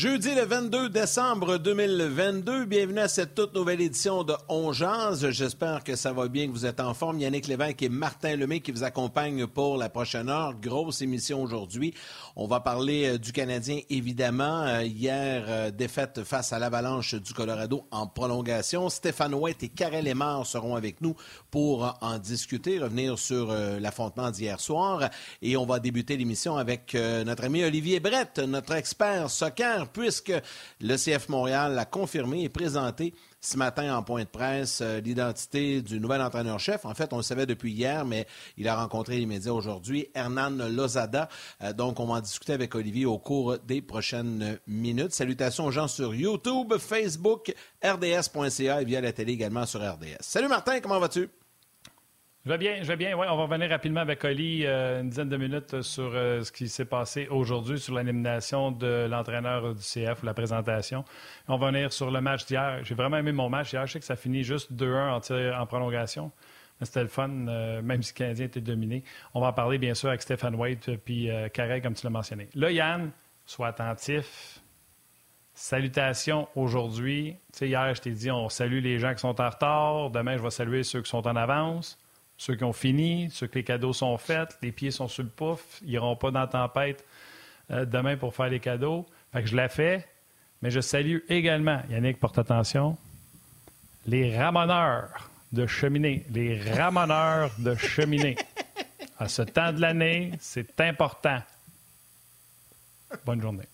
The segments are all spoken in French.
Jeudi le 22 décembre 2022, bienvenue à cette toute nouvelle édition de On J'espère que ça va bien, que vous êtes en forme. Yannick Lévesque et Martin Lemay qui vous accompagnent pour la prochaine heure. Grosse émission aujourd'hui. On va parler euh, du Canadien, évidemment. Euh, hier, euh, défaite face à l'Avalanche du Colorado en prolongation. Stéphane White et Karel Lemar seront avec nous pour en discuter, revenir sur l'affrontement d'hier soir. Et on va débuter l'émission avec notre ami Olivier Brett, notre expert soccer puisque le CF Montréal l'a confirmé et présenté ce matin en point de presse euh, l'identité du nouvel entraîneur-chef. En fait, on le savait depuis hier, mais il a rencontré les médias aujourd'hui, Hernan Lozada. Euh, donc, on va en discuter avec Olivier au cours des prochaines minutes. Salutations aux gens sur YouTube, Facebook, rds.ca et via la télé également sur RDS. Salut Martin, comment vas-tu? Je vais bien, je vais bien. Ouais, on va revenir rapidement avec Oli euh, une dizaine de minutes sur euh, ce qui s'est passé aujourd'hui sur l'élimination de l'entraîneur du CF, la présentation. On va venir sur le match d'hier. J'ai vraiment aimé mon match hier. Je sais que ça finit juste 2-1 en, prolongation. Mais c'était le fun, euh, même si le Canadien était dominé. On va en parler bien sûr avec Stéphane White puis Carré, comme tu l'as mentionné. Là, Yann, sois attentif. Salutations aujourd'hui. Hier, je t'ai dit, on salue les gens qui sont en retard. Demain, je vais saluer ceux qui sont en avance ceux qui ont fini, ceux que les cadeaux sont faits, les pieds sont sur le pouf, ils n'iront pas dans la tempête euh, demain pour faire les cadeaux. Fait que je l'ai fait, mais je salue également, Yannick, porte attention, les ramoneurs de cheminée. Les ramoneurs de cheminée. À ce temps de l'année, c'est important. Bonne journée.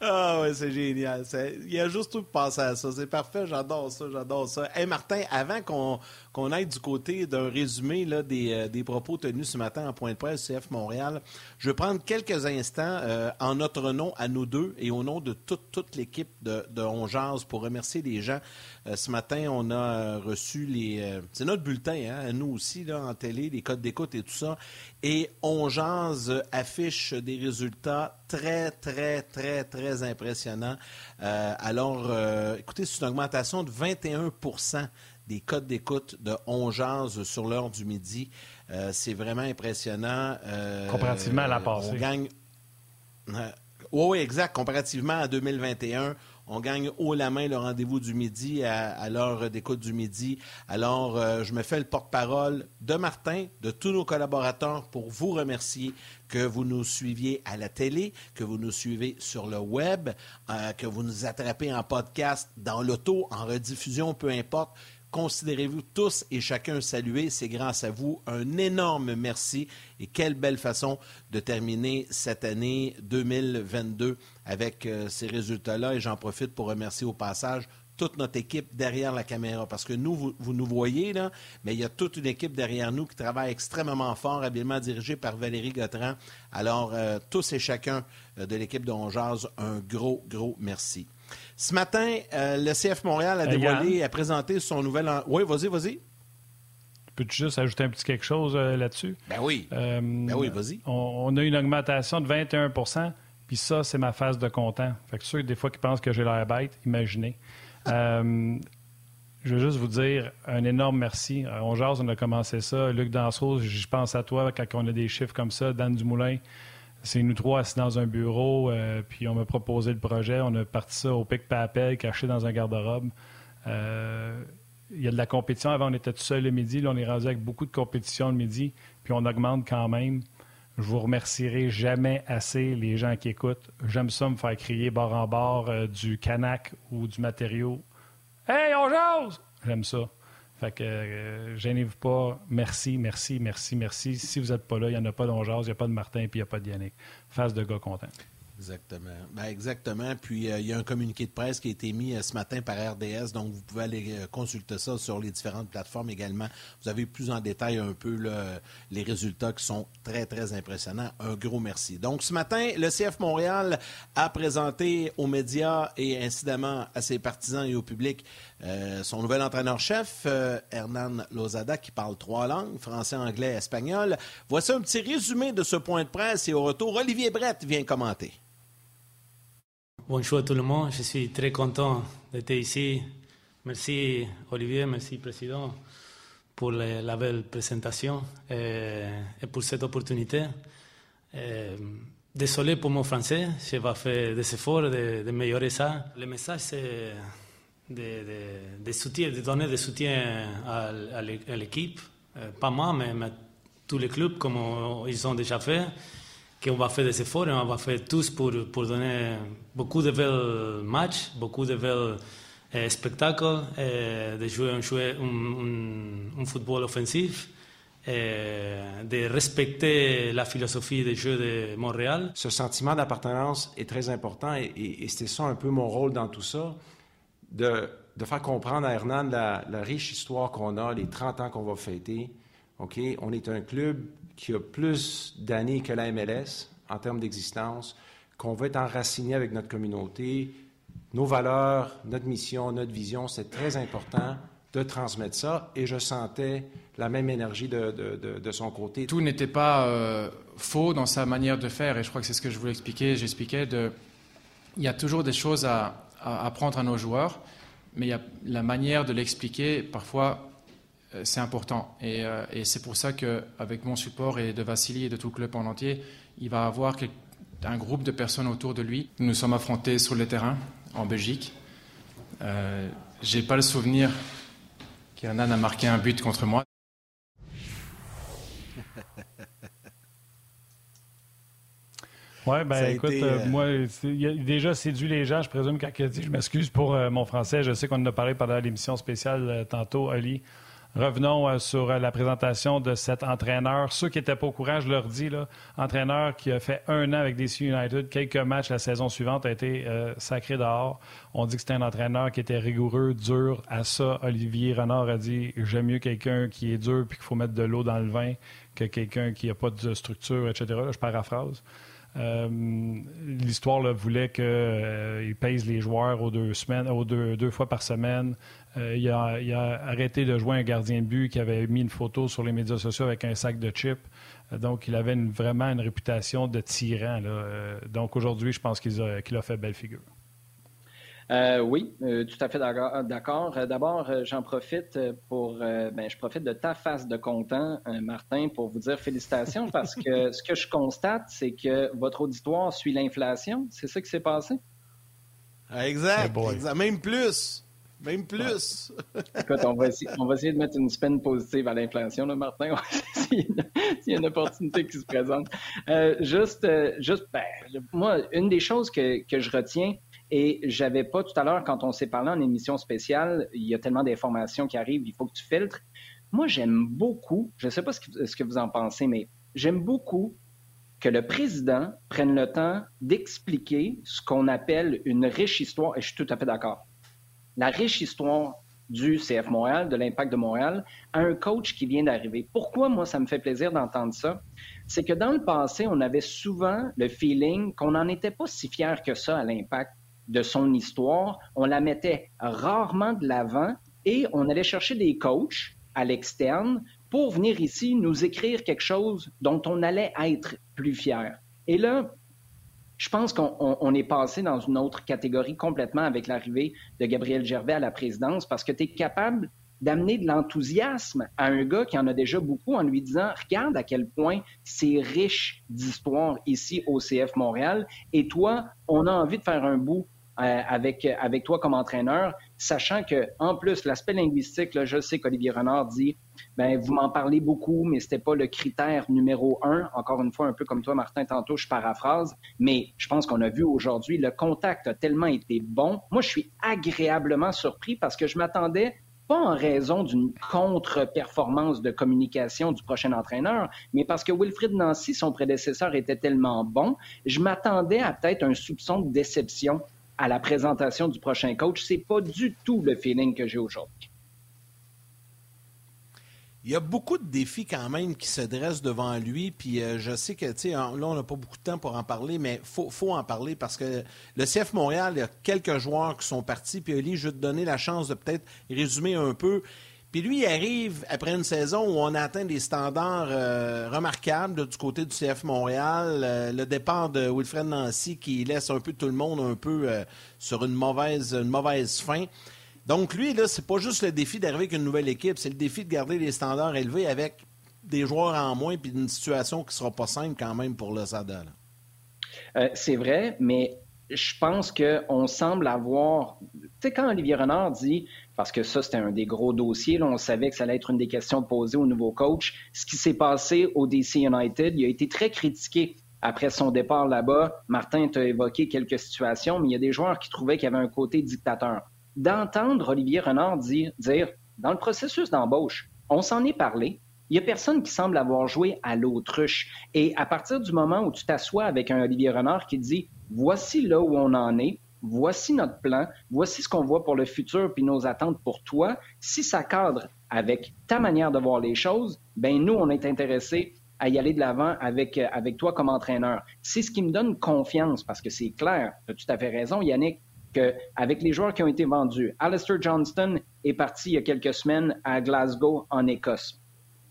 Ah ouais, c'est génial. Il y a juste tout penser à ça. C'est parfait, j'adore ça, j'adore ça. Hey Martin, avant qu'on qu'on aille du côté d'un résumé euh, des, propos tenus ce matin en point de presse CF Montréal, je vais prendre quelques instants euh, en notre nom à nous deux et au nom de toute, l'équipe de, de pour remercier les gens. Euh, ce matin, on a reçu les... c'est notre bulletin, hein, nous aussi, en télé, les codes d'écoute et tout ça. Et On affiche des résultats très, très, très, très impressionnants. alors, écoutez, c'est une augmentation de 21 des codes d'écoute de 11 sur l'heure du midi. Euh, c'est vraiment impressionnant. Euh, comparativement à la passée. On gagne. Euh, oui, exact. Comparativement à 2021, on gagne haut la main le rendez-vous du midi à, l'heure d'écoute du midi. Alors, je me fais le porte-parole de Martin, de tous nos collaborateurs pour vous remercier que vous nous suiviez à la télé, que vous nous suivez sur le web, que vous nous attrapez en podcast, dans l'auto, en rediffusion, peu importe considérez-vous tous et chacun saluer. C'est grâce à vous. Un énorme merci et quelle belle façon de terminer cette année 2022 avec euh, ces résultats-là. Et j'en profite pour remercier au passage toute notre équipe derrière la caméra. Parce que nous, vous, nous voyez, là, mais il y a toute une équipe derrière nous qui travaille extrêmement fort, habilement dirigée par Valérie Gautran. Alors, euh, tous et chacun euh, de l'équipe de Ongeaz, un gros, gros merci. Ce matin, euh, le CF Montréal a dévoilé, a présenté son nouvel. Oui, vas-y, vas-y. Peux-tu juste ajouter un petit quelque chose euh, là-dessus? Ben oui. Euh, ben oui, vas-y. On, a une augmentation de 21% puis ça, c'est ma phase de content. Fait que ceux, des fois, qui pensent que j'ai l'air bête, imaginez. je veux juste vous dire un énorme merci. On jase, on a commencé ça. Luc Dansereau, je pense à toi quand on a des chiffres comme ça. Dan Dumoulin, c'est nous trois assis dans un bureau, euh, puis on m'a proposé le projet. On a parti ça au pic papel caché dans un garde-robe. Euh, il y a de la compétition. Avant, on était tout seul le midi. Là, on est rendu avec beaucoup de compétition le midi, puis on augmente quand même. Je vous remercierai jamais assez, les gens qui écoutent. J'aime ça me faire crier bord en bord euh, du canac ou du matériau. Hey, on jase! J'aime ça. Fait que euh, gênez-vous pas. Merci, merci, merci, merci. Si vous n'êtes pas là, il n'y en a pas d'Ongeaz, il n'y a pas de Martin, puis il n'y a pas de Yannick. Face de gars content. Exactement. Ben, exactement. Puis euh, il y a un communiqué de presse qui a été mis euh, ce matin par RDS, donc vous pouvez aller euh, consulter ça sur les différentes plateformes également. Vous avez plus en détail un peu les résultats qui sont très, très impressionnants. Un gros merci. Donc ce matin, le CF Montréal a présenté aux médias et incidemment à ses partisans et au public son nouvel entraîneur-chef, Hernan Lozada, qui parle trois langues, français, anglais, espagnol. Voici un petit résumé de ce point de presse et au retour, Olivier Brett vient commenter. Bonjour à tout le monde, je suis très content d'être ici. Merci Olivier, merci Président pour la belle présentation et, pour cette opportunité. désolé pour mon français, je vais faire des efforts de, de améliorer ça. Le message, c'est de, de, soutien, de donner du soutien à, à l'équipe, euh, pas moi, mais, mais, tous les clubs comme ils ont déjà fait qu'on va faire des efforts on va faire tous pour, pour donner beaucoup de belles matchs, beaucoup de belles eh, spectacles, eh, de jouer, jouer un, un, un, football offensif. Eh, de respecter la philosophie des Jeux de Montréal. Ce sentiment d'appartenance est très important et, et, et c'était ça un peu mon rôle dans tout ça, de, de faire comprendre à Hernan la, la riche histoire qu'on a, les 30 ans qu'on va fêter. OK? On est un club qui a plus d'années que la MLS en termes d'existence, qu'on veut être enraciné avec notre communauté, nos valeurs, notre mission, notre vision. C'est très important de transmettre ça et je sentais la même énergie de, de, de, son côté. Tout n'était pas euh, faux dans sa manière de faire et je crois que c'est ce que je voulais expliquer. J'expliquais de... Il y a toujours des choses à, à apprendre à nos joueurs, mais il y a la manière de l'expliquer, parfois, c'est important. Euh, et, c'est pour ça qu'avec mon support et de Vassili et de tout le club en entier, il va avoir un groupe de personnes autour de lui. Nous nous sommes affrontés sur le terrain en Belgique. Euh, J'ai pas le souvenir qu'Hernan a marqué un but contre moi. Oui, ben écoute, euh, moi, il a déjà séduit les gens, je présume, quand il dit je m'excuse pour mon français. Je sais qu'on en a parlé pendant l'émission spéciale tantôt, Ali. Revenons euh, sur euh, la présentation de cet entraîneur. Ceux qui n'étaient pas au courant, je leur dis, là, entraîneur qui a fait un an avec DC United, quelques matchs la saison suivante, a été euh, sacré dehors. On dit que c'était un entraîneur qui était rigoureux, dur. À ça, Olivier Renard a dit J'aime mieux quelqu'un qui est dur puis qu'il faut mettre de l'eau dans le vin que quelqu'un qui n'a pas de structure, etc. je paraphrase. L'histoire voulait qu'il pèse les joueurs aux deux semaines, aux deux, deux fois par semaine, euh, il, a, arrêté de jouer un gardien de but qui avait mis une photo sur les médias sociaux avec un sac de chips. Euh, donc, il avait vraiment une réputation de tyran. Euh, donc, aujourd'hui, je pense qu'il a, fait belle figure. oui, tout à fait d'accord. D'abord, j'en profite pour, ben, je profite de ta face de content, Martin, pour vous dire félicitations parce que ce que je constate, c'est que votre auditoire suit l'inflation. C'est ça qui s'est passé? Exact. exact. Même plus. Même plus. Écoute, on va, essayer, de mettre une spin positive à l'inflation, Martin. S'il y a une opportunité qui se présente. Euh, juste, euh, juste ben, moi, une des choses que, que je retiens, et j'avais pas tout à l'heure, quand on s'est parlé en émission spéciale, il y a tellement d'informations qui arrivent, il faut que tu filtres. Moi, j'aime beaucoup, je ne sais pas ce que, ce que vous en pensez, mais j'aime beaucoup que le président prenne le temps d'expliquer ce qu'on appelle une riche histoire, et je suis tout à fait d'accord la riche histoire du CF Montréal, de l'impact de Montréal, à un coach qui vient d'arriver. Pourquoi moi, ça me fait plaisir d'entendre ça? C'est que dans le passé, on avait souvent le feeling qu'on n'en était pas si fier que ça à l'impact de son histoire. On la mettait rarement de l'avant et on allait chercher des coachs à l'externe pour venir ici nous écrire quelque chose dont on allait être plus fier. Et là, je pense qu'on est passé dans une autre catégorie complètement avec l'arrivée de Gabriel Gervais à la présidence parce que tu es capable d'amener de l'enthousiasme à un gars qui en a déjà beaucoup en lui disant regarde à quel point c'est riche d'histoire ici au CF Montréal et toi on a envie de faire un bout euh, avec, avec toi comme entraîneur, sachant que en plus, l'aspect linguistique, là, je sais qu'Olivier Renard dit ben vous m'en parlez beaucoup, mais c'était pas le critère numéro un. Encore une fois, un peu comme toi, Martin, tantôt, je paraphrase, mais je pense qu'on a vu aujourd'hui, le contact a tellement été bon. Moi, je suis agréablement surpris parce que je m'attendais pas en raison d'une contre-performance de communication du prochain entraîneur, mais parce que Wilfrid Nancy, son prédécesseur, était tellement bon, je m'attendais à peut-être un soupçon de déception à la présentation du prochain coach. C'est pas du tout le feeling que j'ai aujourd'hui. Il y a beaucoup de défis quand même qui se dressent devant lui. Puis euh, je sais que, tu sais, là, on n'a pas beaucoup de temps pour en parler, mais il faut, en parler parce que le CF Montréal, il y a quelques joueurs qui sont partis. Puis Oli, je vais te donner la chance de peut-être résumer un peu. Puis lui, il arrive après une saison où on atteint des standards euh, remarquables du côté du CF Montréal. Euh, le départ de Wilfred Nancy qui laisse un peu tout le monde un peu sur une mauvaise, une mauvaise fin. Donc, lui, là, c'est pas juste le défi d'arriver avec une nouvelle équipe, c'est le défi de garder les standards élevés avec des joueurs en moins puis une situation qui sera pas simple quand même pour le Sada. Euh, c'est vrai, mais je pense qu'on semble avoir. Tu sais, quand Olivier Renard dit, parce que ça, c'était un des gros dossiers, là, on savait que ça allait être une des questions posées au nouveau coach, ce qui s'est passé au DC United, il a été très critiqué après son départ là-bas. Martin t'a évoqué quelques situations, mais il y a des joueurs qui trouvaient qu'il y avait un côté dictateur d'entendre Olivier Renard dire, dire dans le processus d'embauche, on s'en est parlé. Il n'y a personne qui semble avoir joué à l'autruche. Et à partir du moment où tu t'assois avec un Olivier Renard qui dit voici là où on en est, voici notre plan, voici ce qu'on voit pour le futur puis nos attentes pour toi, si ça cadre avec ta manière de voir les choses, ben nous, on est intéressés à y aller de l'avant avec, avec toi comme entraîneur. C'est ce qui me donne confiance parce que c'est clair, tu as tout à fait raison, Yannick, avec les joueurs qui ont été vendus, Alistair Johnston est parti il y a quelques semaines à Glasgow, en Écosse.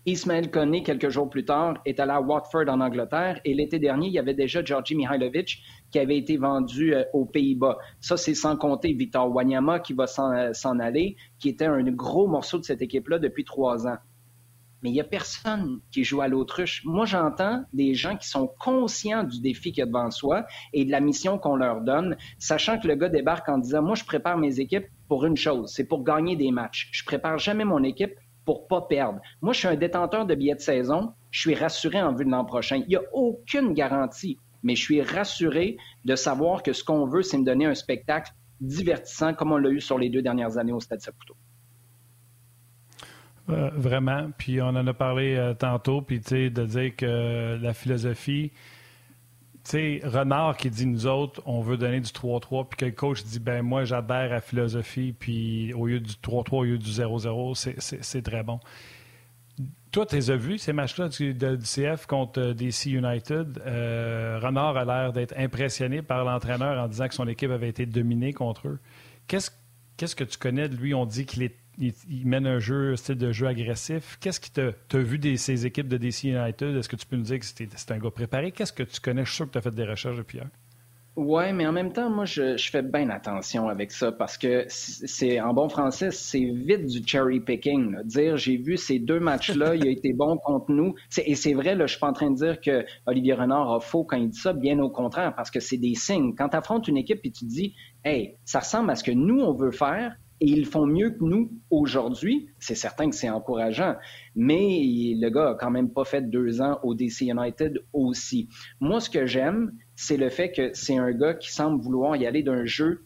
Ismaël Koné, quelques jours plus tard, est allé à Watford en Angleterre et l'été dernier, il y avait déjà Georgi Mihailovic qui avait été vendu euh, aux Pays-Bas. Ça, c'est sans compter Victor Wanyama qui va euh, s'en aller, qui était un gros morceau de cette équipe-là depuis trois ans mais il n'y a personne qui joue à l'autruche. Moi, j'entends des gens qui sont conscients du défi qu'il y a devant soi et de la mission qu'on leur donne, sachant que le gars débarque en disant, moi, je prépare mes équipes pour une chose, c'est pour gagner des matchs. Je prépare jamais mon équipe pour pas perdre. Moi, je suis un détenteur de billets de saison. Je suis rassuré en vue de l'an prochain. Il n'y a aucune garantie, mais je suis rassuré de savoir que ce qu'on veut, c'est me donner un spectacle divertissant comme on l'a eu sur les deux dernières années au Stade Saputo. Euh, vraiment. Puis on en a parlé euh, tantôt, puis de dire que la philosophie, tu sais, Renard qui dit nous autres, on veut donner du 3-3, puis que le coach dit ben moi j'adhère à la philosophie, puis au lieu du 3-3, au lieu du 0-0, c'est très bon. Toi, tu les as vus, ces matchs-là du, du, CF contre euh, DC United. Renard a l'air d'être impressionné par l'entraîneur en disant que son équipe avait été dominée contre eux. Qu'est-ce que tu connais de lui? On dit qu'il est il, mène un jeu, style de jeu agressif. Qu'est-ce qui t'a vu de ces équipes de DC United? Est-ce que tu peux nous dire que c'est un gars préparé? Qu'est-ce que tu connais? Je suis sûr que tu as fait des recherches depuis hier. Oui, mais en même temps, moi, je, fais bien attention avec ça parce que c'est en bon français, c'est vite du cherry picking. Dire j'ai vu ces deux matchs-là, il a été bon contre nous. Et c'est vrai, là, je suis pas en train de dire que Olivier Renard a faux quand il dit ça, bien au contraire, parce que c'est des signes. Quand tu affrontes une équipe et tu dis Hey, ça ressemble à ce que nous, on veut faire, et ils font mieux que nous aujourd'hui. C'est certain que c'est encourageant, mais le gars a quand même pas fait deux ans au DC United aussi. Moi, ce que j'aime, c'est le fait que c'est un gars qui semble vouloir y aller d'un jeu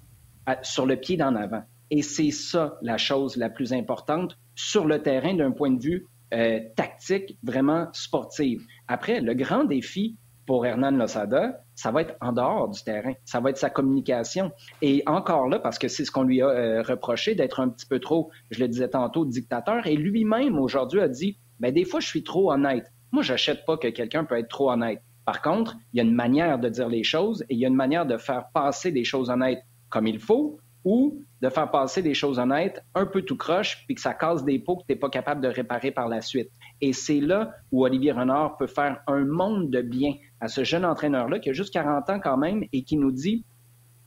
sur le pied d'en avant. Et c'est ça la chose la plus importante sur le terrain d'un point de vue euh, tactique, vraiment sportif. Après, le grand défi, pour Hernan Losada, ça va être en dehors du terrain. Ça va être sa communication. Et encore là, parce que c'est ce qu'on lui a euh, reproché d'être un petit peu trop, je le disais tantôt, dictateur. Et lui-même, aujourd'hui, a dit, ben, des fois, je suis trop honnête. Moi, j'achète pas que quelqu'un peut être trop honnête. Par contre, il y a une manière de dire les choses et il y a une manière de faire passer des choses honnêtes comme il faut ou de faire passer des choses honnêtes un peu tout croche, puis que ça casse des pots que tu n'es pas capable de réparer par la suite. Et c'est là où Olivier Renard peut faire un monde de bien à ce jeune entraîneur-là qui a juste 40 ans quand même et qui nous dit,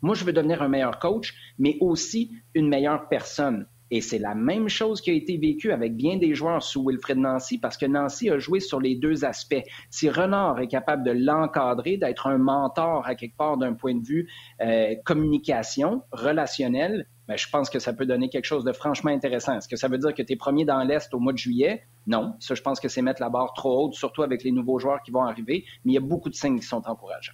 moi, je veux devenir un meilleur coach, mais aussi une meilleure personne. Et c'est la même chose qui a été vécue avec bien des joueurs sous Wilfred Nancy, parce que Nancy a joué sur les deux aspects. Si Renard est capable de l'encadrer, d'être un mentor à quelque part d'un point de vue euh, communication, relationnel, ben, je pense que ça peut donner quelque chose de franchement intéressant. Est-ce que ça veut dire que tu es premier dans l'Est au mois de juillet? Non. Ça, je pense que c'est mettre la barre trop haute, surtout avec les nouveaux joueurs qui vont arriver. Mais il y a beaucoup de signes qui sont encourageants.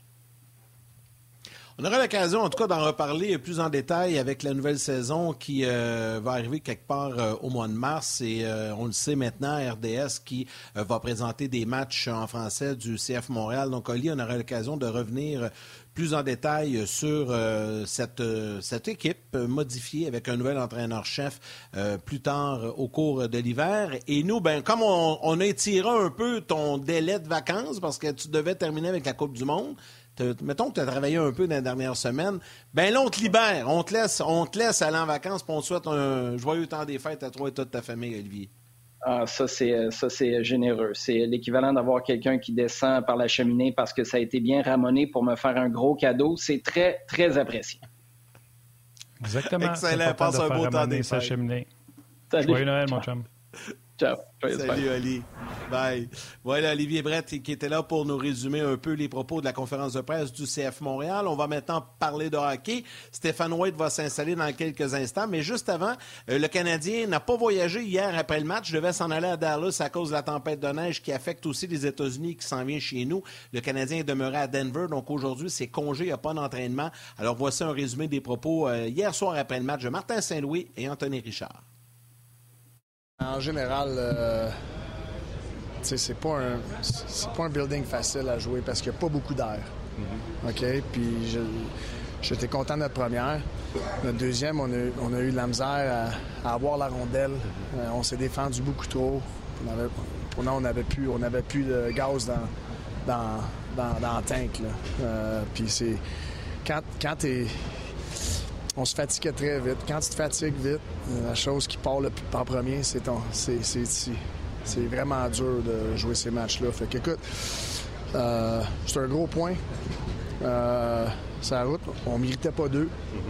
On aura l'occasion, en tout cas, d'en reparler plus en détail avec la nouvelle saison qui euh, va arriver quelque part euh, au mois de mars. Et euh, on le sait maintenant, RDS qui va présenter des matchs en français du CF Montréal. Donc, Oli, on aura l'occasion de revenir plus en détail sur cette, équipe modifiée avec un nouvel entraîneur-chef plus tard au cours de l'hiver. Et nous, ben, comme on, on un peu ton délai de vacances parce que tu devais terminer avec la Coupe du Monde, mettons que tu as travaillé un peu dans les dernières semaines, ben là, on te libère, on te laisse, on te laisse aller en vacances, puis on te souhaite un joyeux temps des fêtes à toi et toute ta famille, Olivier. Ah, ça, c'est, ça, c'est généreux. C'est l'équivalent d'avoir quelqu'un qui descend par la cheminée parce que ça a été bien ramonné pour me faire un gros cadeau. C'est très, très apprécié. Exactement. Excellent. Passe un beau temps des fêtes. Cheminée. Joyeux Noël, mon chum. Ciao. Salut, Ali. Bye. Voilà, Olivier Brett qui était là pour nous résumer un peu les propos de la conférence de presse du CF Montréal. On va maintenant parler de hockey. Stéphane White va s'installer dans quelques instants, mais juste avant, euh, le Canadien n'a pas voyagé hier après le match. Je devais s'en aller à Dallas à cause de la tempête de neige qui affecte aussi les États-Unis qui s'en vient chez nous. Le Canadien est demeuré à Denver, donc aujourd'hui, c'est congé, il n'y a pas d'entraînement. Alors voici un résumé des propos euh, hier soir après le match de Martin Saint-Louis et Anthony Richard. En général, euh, c'est pas, un, pas un building facile à jouer parce qu'il n'y a pas beaucoup d'air. Mm-hmm. OK? Puis j'étais content de notre première. Notre deuxième, on a, on a eu de la misère à, avoir la rondelle. Euh, on s'est défendu beaucoup trop. On avait, on n'avait plus, on avait plus de gaz dans, dans, dans, dans le tank. Euh, puis c'est. Quand, quand tu on se fatiguait très vite. Quand tu te fatigues vite, la chose qui part le plus en premier, c'est c'est, ici. C'est vraiment dur de jouer ces matchs-là. Fait qu'écoute, euh, c'est un gros point. Euh, sa route, on méritait pas deux.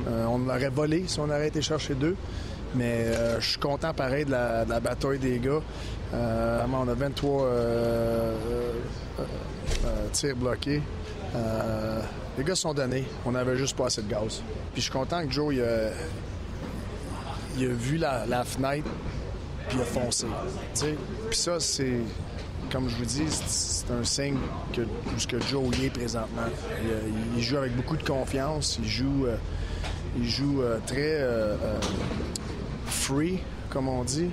Euh, on l'aurait volé si on aurait été chercher deux. Mais euh, je suis content pareil de la, bataille des gars. on a 23 tirs bloqués. Les gars sont donnés. On avait juste pas assez de gaz. Puis je suis content que Joe, il a, vu la, fenêtre, puis il a foncé. Puis ça, c'est, comme je vous dis, c'est un signe que, ce que Joe y est présentement. Il, joue avec beaucoup de confiance. Il joue, euh, il joue euh, très euh, free, comme on dit.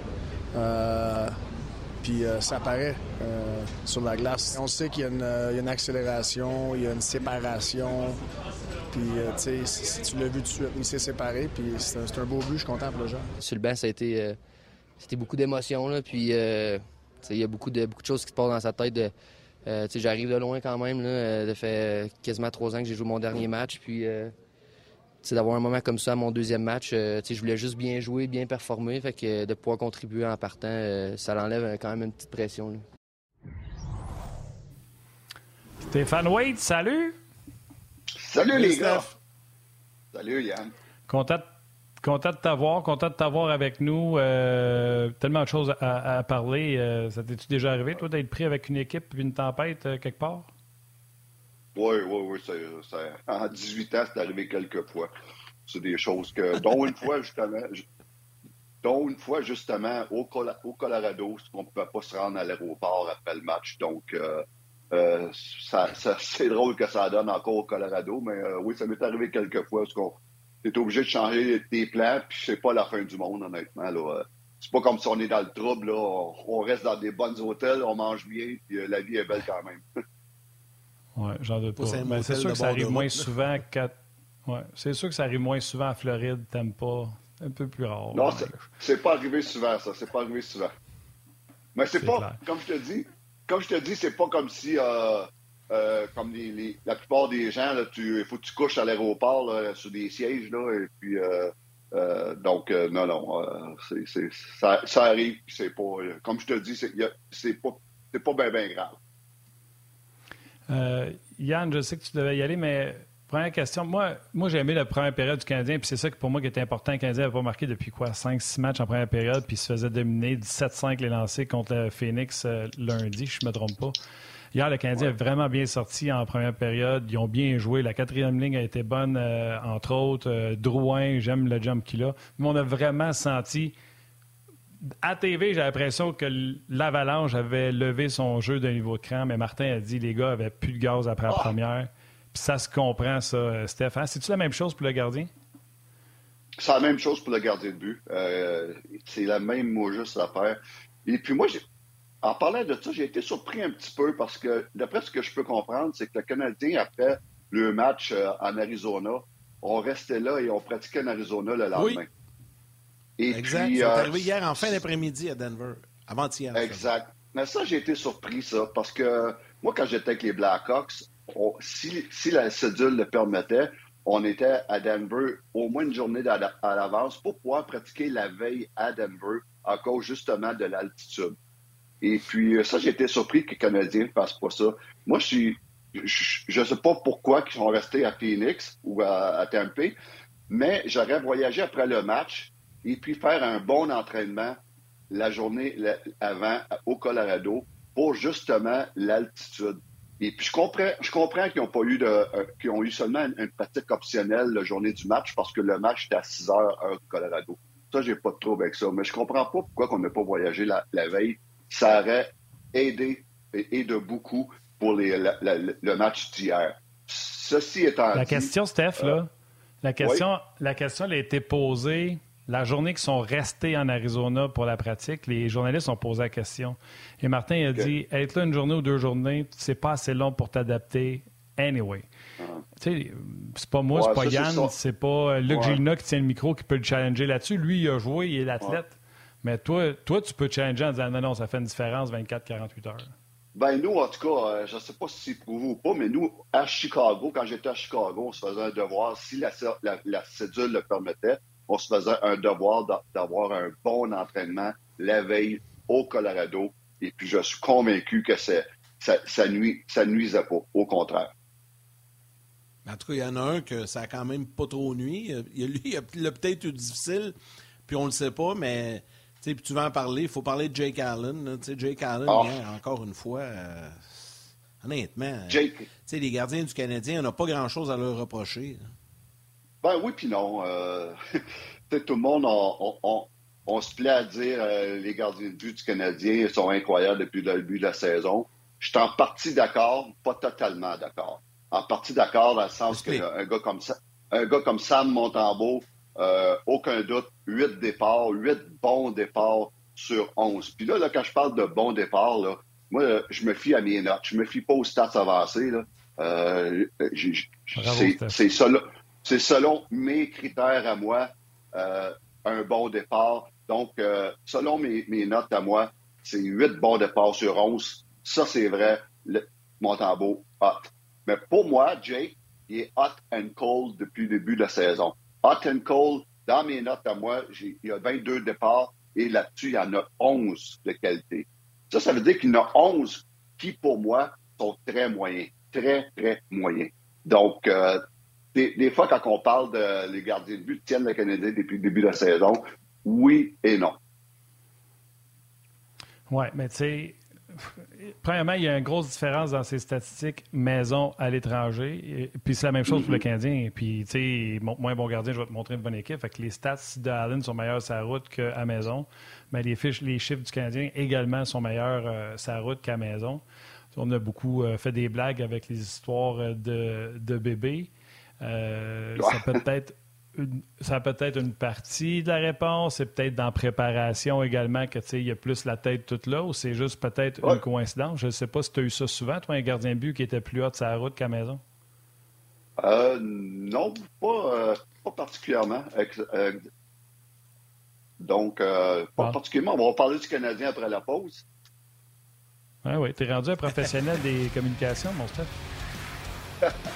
Puis ça paraît sur la glace. On sait qu'il y, a une accélération, il y a une séparation. Puis, tu sais, tu l'as vu tout de suite, il s'est séparé. Puis c'est un, beau but, je suis content pour le genre. Sur le banc, ça a été, c'était beaucoup d'émotions. Puis, il y a beaucoup de, beaucoup de choses qui se passent dans sa tête. De, j'arrive de loin quand même. Là, ça fait quasiment trois ans que j'ai joué mon dernier match. Puis, d'avoir un moment comme ça à mon deuxième match, euh, je voulais juste bien jouer, bien performer. Fait que de pouvoir contribuer en partant, euh, ça l'enlève quand même une petite pression. Stéphane Wade, salut! Salut les gars! Salut Yann! Content, content de t'avoir, content de t'avoir avec nous. Euh, tellement de choses à, parler. ça t'est-tu déjà arrivé, toi, d'être pris avec une équipe et une tempête quelque part? Oui, oui, oui. en 18 ans, c'est arrivé quelques fois. C'est des choses que, dont une fois, justement, dont une fois, justement, au, Colorado, on ne pouvait pas se rendre à l'aéroport après le match. Donc, euh, euh, ça, c'est drôle que ça donne encore au Colorado, mais euh, oui, ça m'est arrivé quelques fois parce qu'on est obligé de changer des plans, puis c'est pas la fin du monde, honnêtement. Là. C'est pas comme si on est dans le trouble, là. On, reste dans des bonnes hôtels, on mange bien, puis la vie est belle quand même. Oui, j'en doute pas. Ben, c'est sûr que ça arrive moins souvent qu'à. Ouais, c'est sûr que ça arrive moins souvent à Floride, t'aimes pas. Un peu plus rare. Non, c'est pas arrivé souvent, ça. C'est pas arrivé souvent. Mais c'est pas, comme je te dis, comme je te dis, c'est pas comme si, euh, euh, comme les, la plupart des gens, il faut que tu couches à l'aéroport sur des sièges, là, et puis, euh, donc, non, non, c'est, ça, ça, arrive, c'est pas, comme je te dis, c'est, pas, c'est pas bien, bien grave. Euh, Yann, je sais que tu devais y aller, mais première question. Moi, moi j'ai aimé la première période du Canadien, puis c'est ça que pour moi qui était important. Le Canadien n'avait pas marqué depuis quoi? 5-6 matchs en première période, puis il se faisait dominer 17-5 les lancers contre le Phoenix euh, lundi, je ne me trompe pas. Hier, le Canadien a vraiment bien sorti en première période. Ils ont bien joué. La quatrième ligne a été bonne, euh, entre autres. Drouin, j'aime le jump qu'il a. Mais on a vraiment senti à TV, j'ai l'impression que l'Avalanche avait levé son jeu d'un niveau de cran, mais Martin a dit les gars avaient plus de gaz après la ah! première. ça se comprend, ça, Steph. Hein? C'est-tu la même chose pour le gardien? C'est la même chose pour le gardien de but. Euh, c'est la même mot juste affaire. Et puis moi, en parlant de ça, j'ai été surpris un petit peu parce que, d'après ce que je peux comprendre, c'est que le Canadien, après le match euh, en Arizona, on restait là et on pratiquait en Arizona le lendemain. Oui. Et exact. Puis, euh, arrivé hier en fin d'après-midi à Denver, avant-hier. Exact. Mais ça, j'ai été surpris, ça, parce que moi, quand j'étais avec les Blackhawks, si, si, la cédule le permettait, on était à Denver au moins une journée à l'avance pour pouvoir pratiquer la veille à Denver à cause justement de l'altitude. Et puis, euh, ça, j'ai été surpris que les Canadiens ne fassent pas ça. Moi, je suis. Je ne sais pas pourquoi ils sont restés à Phoenix ou à, à Tampa, mais j'aurais voyagé après le match et puis faire un bon entraînement la journée avant au Colorado pour justement l'altitude. Et puis je comprends, je comprends qu'ils n'ont pas eu de, euh, qu'ils ont eu seulement une, pratique optionnelle la journée du match parce que le match était à 6 heures au Colorado. Ça, j'ai pas de trouble avec ça. Mais je comprends pas pourquoi on n'a pas voyagé la, veille. Ça aurait aidé et, de beaucoup pour les, le match d'hier. Ceci étant La question, Steph, là, euh, la question, la question elle a été posée la journée qu'ils sont restés en Arizona pour la pratique, les journalistes ont posé la question. Et Martin a dit être là une journée ou deux journées, c'est pas assez long pour t'adapter anyway. Tu sais, c'est pas moi, c'est pas Yann, c'est pas Luc Gilna qui tient le micro qui peut le challenger là-dessus. Lui, il a joué, il est l'athlète. Mais toi, toi, tu peux challenger en disant non, non, ça fait une différence 24-48 heures. Ben nous, en tout cas, euh, je ne sais pas si c'est pour vous ou pas, mais nous, à Chicago, quand j'étais à Chicago, on se faisait un devoir, si la, la cédule le permettait, on se faisait un devoir d'avoir un bon entraînement la veille au Colorado. Et puis, je suis convaincu que ça, ça, nuit, ça nuisait pas. Au contraire. En tout cas, il y en a un que ça a quand même pas trop nuit. Il, lui, il a peut-être eu difficile, puis on le sait pas, mais puis tu vas en parler. Il faut parler de Jake Allen. Jake Allen, ah. encore une fois, euh, honnêtement, Jake. les gardiens du Canadien, on n'a pas grand-chose à leur reprocher. Ben oui, puis non. Euh, tout le monde, on, se plaît à dire euh, les gardiens de but du Canadien sont incroyables depuis le début de la saison. Je suis en partie d'accord, pas totalement d'accord. En partie d'accord dans le sens qu'un gars comme ça, un gars comme Sam Montembeau, euh, aucun doute, huit départs, huit bons départs sur 11. Puis là, là, quand je parle de bons départs, là, moi, je me fie à mes notes. Je me fie pas aux stats avancés. c'est ça. Là. C'est selon mes critères à moi euh, un bon départ. Donc, euh, selon mes, notes à moi, c'est 8 bons départs sur 11. Ça, c'est vrai. Le, Montembeau, hot. Mais pour moi, Jake, il est hot and cold depuis le début de la saison. Hot and cold, dans mes notes à moi, il y a 22 départs et là-dessus, il y en a 11 de qualité. Ça, ça veut dire qu'il y en a 11 qui, pour moi, sont très moyens. Très, très moyens. Donc, euh, des, fois, quand on parle de les gardiens de but tiennent le Canadien depuis le début de la saison, oui et non. Oui, mais tu sais, premièrement, il y a une grosse différence dans ces statistiques maison à l'étranger. Puis c'est la même chose pour le mm-hmm. Canadien. Puis, tu sais, moins bon gardien, je vais te montrer une bonne équipe. Fait que les stats de Allen sont meilleurs sur la route qu'à maison. Mais les, fiches, les chiffres du Canadien également sont meilleurs euh, sur la route qu'à maison. On a beaucoup euh, fait des blagues avec les histoires euh, de, de bébés. Euh, ça peut être une, ça peut être une partie de la réponse. C'est peut-être dans préparation également que il y a plus la tête toute là ou c'est juste peut-être une coïncidence? Je ne sais pas si tu as eu ça souvent, toi, un gardien de but qui était plus haut de sa route qu'à maison. Euh, non, pas, euh, pas particulièrement. donc, pas ah. particulièrement. On va parler du Canadien après la pause. Oui, oui. Tu es rendu un professionnel des communications, mon Steph.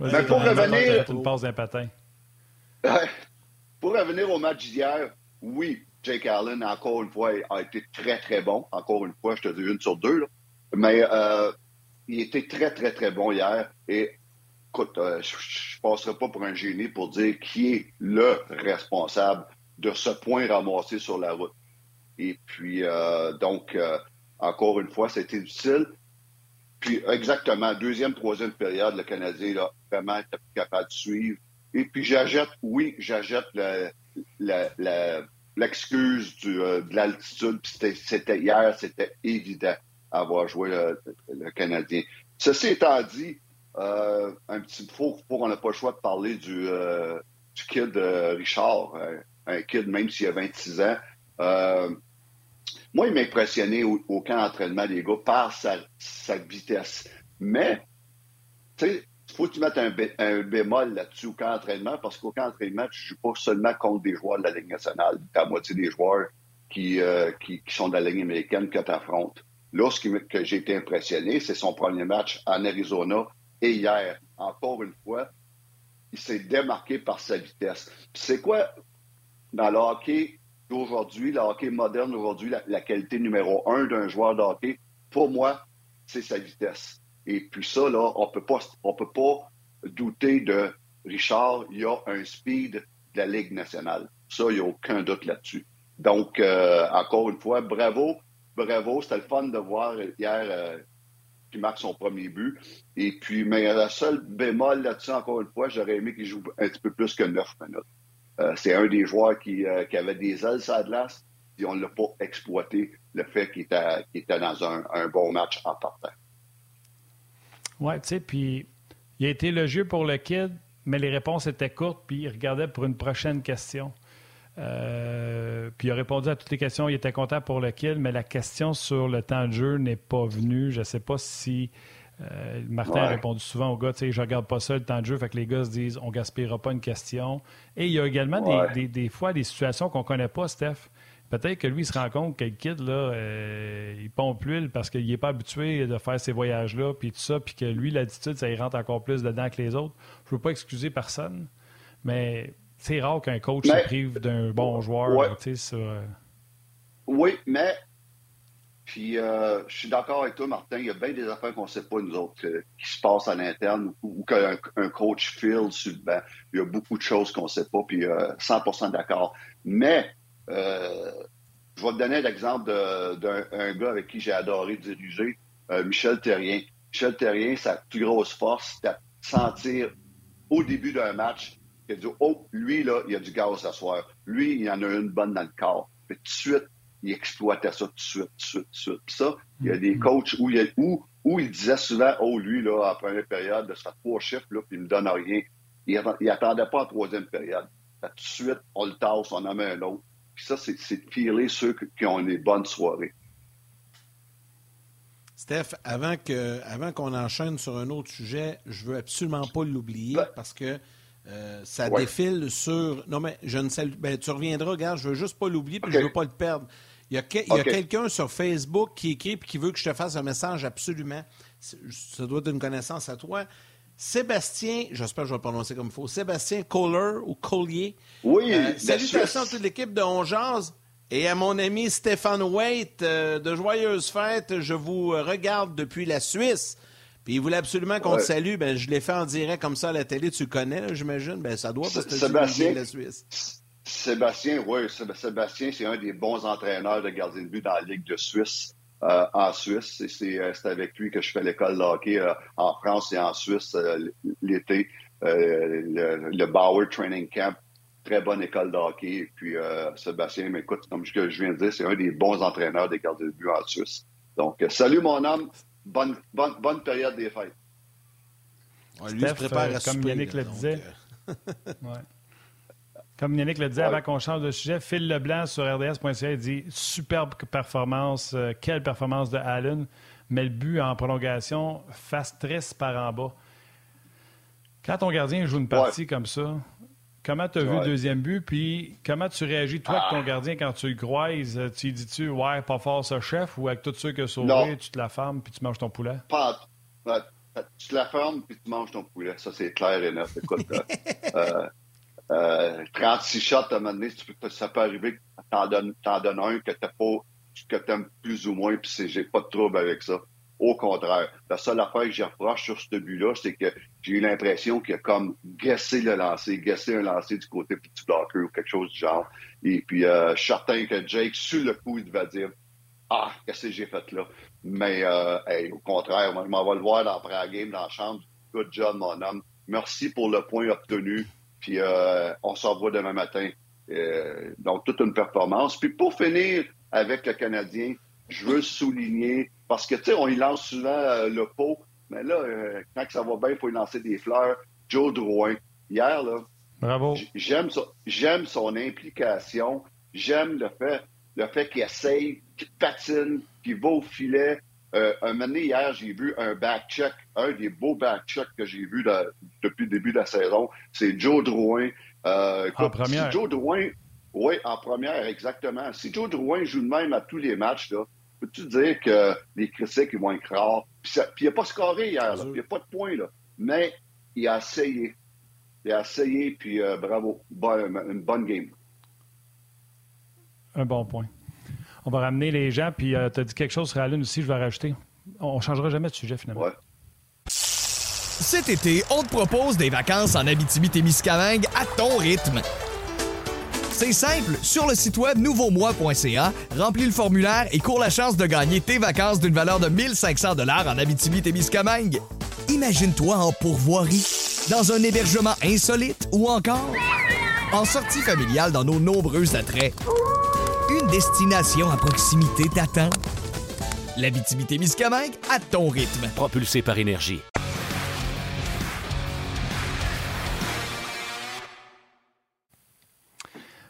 Mais pour revenir. Pour revenir au match d'hier, oui, Jake Allen, encore une fois, a été très, très bon. Encore une fois, je te dis une sur deux. Mais euh, il était très, très, très bon hier. Et écoute, euh, je ne passerai pas pour un génie pour dire qui est le responsable de ce point ramassé sur la route. Et puis, euh, donc, encore une fois, c'était difficile. Puis, exactement, deuxième, troisième période, le Canadien, là, vraiment, était capable de suivre. Et puis, j'achète, oui, j'achète l'excuse de l'altitude. C'était hier, c'était évident avoir joué le, Canadien. Ceci étant dit, euh, un petit faux pour on n'a pas le choix de parler du, euh, kid euh, Richard, un kid même s'il a 26 ans. moi, il m'a impressionné au, camp d'entraînement des gars par sa, vitesse. Mais, tu sais, faut que tu mettes un, bémol là-dessus au camp d'entraînement parce qu'au camp d'entraînement, tu ne joues pas seulement contre des joueurs de la Ligue nationale. La moitié des joueurs qui, qui, qui, sont de la Ligue américaine que tu affrontes. Là, ce que j'ai été impressionné, c'est son premier match en Arizona et hier. Encore une fois, il s'est démarqué par sa vitesse. C'est quoi, dans le hockey d'aujourd'hui, le hockey moderne aujourd'hui, la, qualité numéro un d'un joueur de hockey, pour moi, c'est sa vitesse. Et puis ça, là, on peut pas, on peut pas douter de Richard. Il y a un speed de la Ligue nationale. Ça, il n'y a aucun doute là-dessus. Donc, euh, encore une fois, bravo bravo, c'était le fun de voir hier euh, qu'il marque son premier but. Et puis, mais la seule bémol là-dessus, encore une fois, j'aurais aimé qu'il joue un petit peu plus que 9 minutes. Euh, c'est un des joueurs qui, euh, qui, avait des ailes à glace, et on ne l'a pas exploité, le fait qu'il était, était, dans un, un, bon match en partant. Oui, tu sais, puis il a été jeu pour le kid, mais les réponses étaient courtes, puis il regardait pour une prochaine question. Euh, puis il a répondu à toutes les questions. Il était content pour le kill, mais la question sur le temps de jeu n'est pas venue. Je ne sais pas si euh, Martin a répondu souvent aux gars, tu sais, je regarde pas ça le temps de jeu, fait que les gars se disent, on gaspillera pas une question. Et il y a également des, fois des situations qu'on connaît pas, Steph. Peut-être que lui, il se rend compte que le kid, là, euh, il pompe l'huile parce qu'il n'est pas habitué de faire ces voyages-là, puis tout ça, puis que lui, l'attitude, ça y rentre encore plus dedans que les autres. Je ne veux pas excuser personne, mais c'est rare qu'un coach se prive d'un bon joueur. Euh. Oui, mais puis euh, je suis d'accord avec toi, Martin. Il y a bien des affaires qu'on ne sait pas, nous autres, qui se passent à l'interne ou, qu'un coach file sur le banc. Il y a beaucoup de choses qu'on ne sait pas, puis 100% euh, d'accord. Mais je vais te donner l'exemple d'un gars avec qui j'ai adoré diriger, Michel Terrien. Michel Terrien, sa plus grosse force, c'est de sentir au début d'un match il a dit Oh, lui, là, il a du gaz ce soir. Lui, il en a une bonne dans le corps. Puis tout de suite, il exploitait ça tout de suite, tout de suite, tout de suite. Puis ça, il y a des mm-hmm. coachs où il, où, où il disait souvent Oh, lui, là, en première période, de se faire trois chiffres, là, puis il me donne rien. Il, n'attendait pas en troisième période. tout de suite, on le tasse, on en met un autre. Puis ça, c'est de filer ceux qui ont des bonnes soirées. Steph, avant qu'on avant enchaîne sur un autre sujet, je veux absolument pas l'oublier ben, parce que euh, ça défile sur. Non, mais je ne sais. Ben, tu reviendras, regarde, je veux juste pas l'oublier puis je veux pas le perdre. Il y a, quelqu'un sur Facebook qui écrit et qui veut que je te fasse un message absolument. Ça doit être une connaissance à toi. Sébastien, j'espère que je vais le prononcer comme il faut, Sébastien Kohler ou Collier. Oui, euh, Salutations à toute l'équipe de Ongeaz et à mon ami Stéphane Waite euh, de Joyeuses Fêtes. Je vous regarde depuis la Suisse. Puis il voulait absolument qu'on te salue. Ben, je l'ai fait en direct comme ça à la télé. Tu connais, j'imagine. Ben, ça doit parce que Sébastien, la Suisse. Sébastien, oui. Sébastien, c'est un des bons entraîneurs de gardien de but dans la Ligue de Suisse. Euh, en Suisse. Euh, c'est avec lui que je fais l'école de hockey euh, en France et en Suisse l'été. Le, le, Bauer Training Camp, très bonne école de hockey. Et puis Sébastien, mais écoute, comme je, je viens de dire, c'est un des bons entraîneurs de gardiens de but en Suisse. Donc, salut mon homme, bonne, bonne, bonne période des fêtes. lui se prépare à comme Yannick le disait. Euh. Comme Yannick le disait avant qu'on change de sujet, Phil Leblanc sur RDS.ca dit superbe performance, euh, quelle performance de Allen, mais le but en prolongation, face triste par en bas. Quand ton gardien joue une partie comme ça, Comment tu as vu le deuxième but, puis comment tu réagis, toi, avec ton ah. gardien, quand tu le croises? Tu dis-tu, ouais, pas fort ce chef, ou avec tous ceux qui ont sauvé, tu te la fermes, puis tu manges ton poulet? Pas. Tu te la fermes, puis tu manges ton poulet. Ça, c'est clair et net. Écoute, euh, euh, 36 euh, shots, à un moment donné, ça peut arriver que tu en donnes, un que tu pas, que aimes plus ou moins, puis j'ai pas de trouble avec ça. Au contraire, la seule affaire que j'ai reproche sur ce but-là, c'est que j'ai eu l'impression qu'il a comme guessé le lancer, guessé un lancer du côté petit blocker ou quelque chose du genre. Et puis, euh, certain que Jake, sur le coup, il devait dire Ah, qu'est-ce que j'ai fait là? Mais euh, au contraire, moi, je m'en vais le voir dans la game dans la chambre. Good job, mon homme. Merci pour le point obtenu. Puis euh, on se revoit demain matin. Euh, donc, toute une performance. Puis pour finir avec le Canadien, je veux souligner, parce que, tu sais, on y lance souvent euh, le pot, mais là, euh, quand ça va bien, il faut y lancer des fleurs. Joe Drouin, hier, là, Bravo. J'aime son, j'aime son implication. J'aime le fait, le fait qu'il essaye, qu'il patine, qu'il va au filet. Euh, un moment donné, hier, j'ai vu un back-check, un des beaux back-checks que j'ai vu depuis le début de la saison. C'est Joe Drouin. Euh, en première. Joe Drouin, oui, en première, exactement. Si Joe Drouin joue de même à tous les matchs, là, peux-tu dire que les critiques ils vont être rares? Puis, il n'a pas scoré hier, il n'y a pas de points, là. mais il a essayé. Il a essayé, puis euh, bravo. une bonne game. Un bon point. On va ramener les gens, puis euh, tu as dit quelque chose sur la Lune aussi, je vais rajouter. On ne changera jamais de sujet, finalement. Ouais. Cet été, on te propose des vacances en Abitibi-Témiscamingue à ton rythme. C'est simple, sur le site web nouveaumois.ca, remplis le formulaire et cours la chance de gagner tes vacances d'une valeur de 1500 dollars en Abitibi-Témiscamingue. Imagine-toi en pourvoirie, dans un hébergement insolite ou encore en sortie familiale dans nos nombreux attraits. Destination à proximité t'attend. L'Abitibi-Témiscamingue à ton rythme. Propulsé par énergie.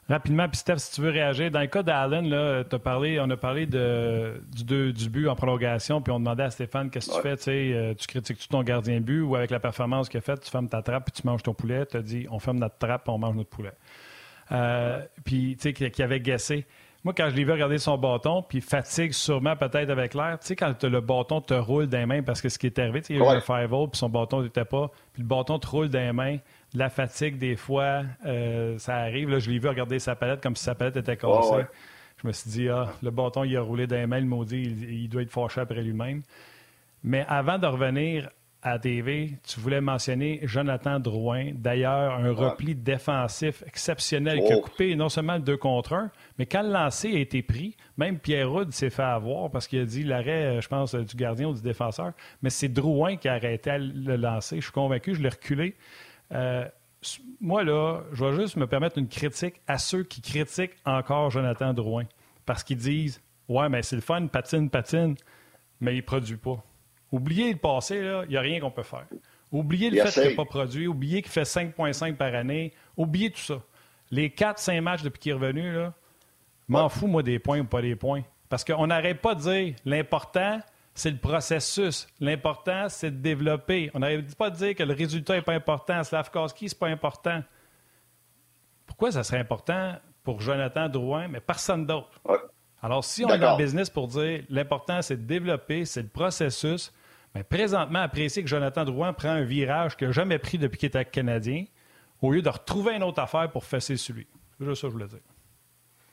Rapidement, puis Steph, si tu veux réagir, dans le cas d'Allen, là, as parlé, on a parlé de, du, du, but en prolongation, puis on demandait à Stéphane qu'est-ce que tu fais, euh, tu critiques-tu ton gardien but ou avec la performance qu'il a faite, tu fermes ta trappe puis tu manges ton poulet. Tu as dit, on ferme notre trappe on mange notre poulet. Euh, puis, tu sais, qu'il avait guessé. Moi, quand je l'ai vu regarder son bâton, puis fatigue sûrement peut-être avec l'air, tu sais, quand le bâton te roule les mains, parce que ce qui est arrivé, il y a eu un five puis son bâton n'était pas, puis le bâton te roule les mains, la fatigue, des fois, euh, ça arrive. Là, je l'ai vu regarder sa palette comme si sa palette était cassée. Je me suis dit, ah, le bâton, il a roulé d'un main, le maudit, il, doit être fâché après lui-même. Mais avant de revenir à TV, tu voulais mentionner Jonathan Drouin. D'ailleurs, un repli défensif exceptionnel qui a oh. coupé non seulement le 2 contre 1, mais quand le lancer a été pris, même Pierre Rudd s'est fait avoir parce qu'il a dit l'arrêt, euh, je pense, du gardien ou du défenseur. Mais c'est Drouin qui a arrêté le lancer. Je suis convaincu, je l'ai reculé. Euh, moi, là, je vais juste me permettre une critique à ceux qui critiquent encore Jonathan Drouin. Parce qu'ils disent Ouais, mais c'est le fun, patine, patine, mais il ne produit pas. Oubliez le passé, il n'y a rien qu'on peut faire. Oubliez le fait qu'il n'a pas produit, oubliez qu'il fait 5,5 par année, oubliez tout ça. Les 4-5 matchs depuis qu'il est revenu, là, m'en fous, moi, des points ou pas des points. Parce qu'on n'arrête pas de dire l'important, c'est le processus. L'important, c'est de développer. On n'arrive pas à dire que le résultat n'est pas important. Slavkowski, ce n'est pas important. Pourquoi ça serait important pour Jonathan Drouin, mais personne d'autre? Alors, si on est dans le business pour dire l'important, c'est de développer, c'est le processus, mais présentement, apprécier que Jonathan Drouin prend un virage qu'il n'a jamais pris depuis qu'il était Canadien, au lieu de retrouver une autre affaire pour fesser celui. C'est juste ça que je voulais dire.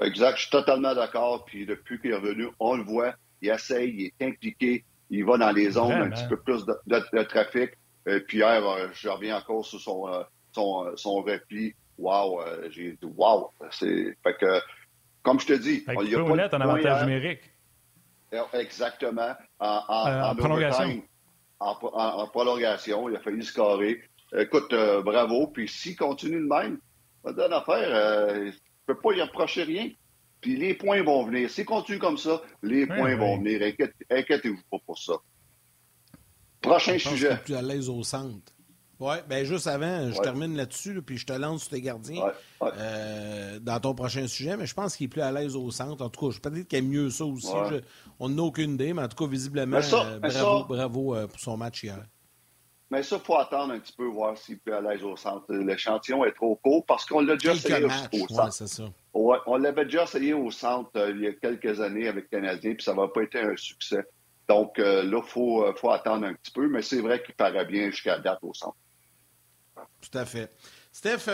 Exact, je suis totalement d'accord. Puis depuis qu'il est revenu, on le voit, il essaye, il est impliqué, il va dans les zones un petit peu plus de, trafic. Euh, puis hier, euh, je reviens encore sur son, euh, son, son repli. Wow, j'ai dit wow. C'est, fait que, comme je te dis, il y a pas en avantage numérique. Exactement. En, prolongation. En, prolongation, il a failli scorer. Écoute, bravo. Puis s'il continue de même, ça donne affaire. je ne peux pas y reprocher rien. Puis les points vont venir. Si continue comme ça, les points vont venir. Inquiétez-vous pas pour ça. Prochain je sujet. plus à l'aise au centre. Oui, bien juste avant, je termine là-dessus, puis je te lance sur tes gardiens euh, dans ton prochain sujet, mais je pense qu'il est plus à l'aise au centre. En tout cas, je peux dire qu'il est mieux ça aussi. on n'a aucune idée, mais en tout cas, visiblement, euh, bravo, bravo euh, pour son match hier. Mais ça, il faut attendre un petit peu, voir s'il peut à l'aise au centre. L'échantillon est trop court parce qu'on l'a déjà essayé au, centre. on l'avait déjà essayé au centre il y a quelques années avec le Canadien, puis ça n'a pas été un succès. Donc là, il faut, faut, attendre un petit peu, mais c'est vrai qu'il paraît bien jusqu'à date au centre. Tout à fait. Steph,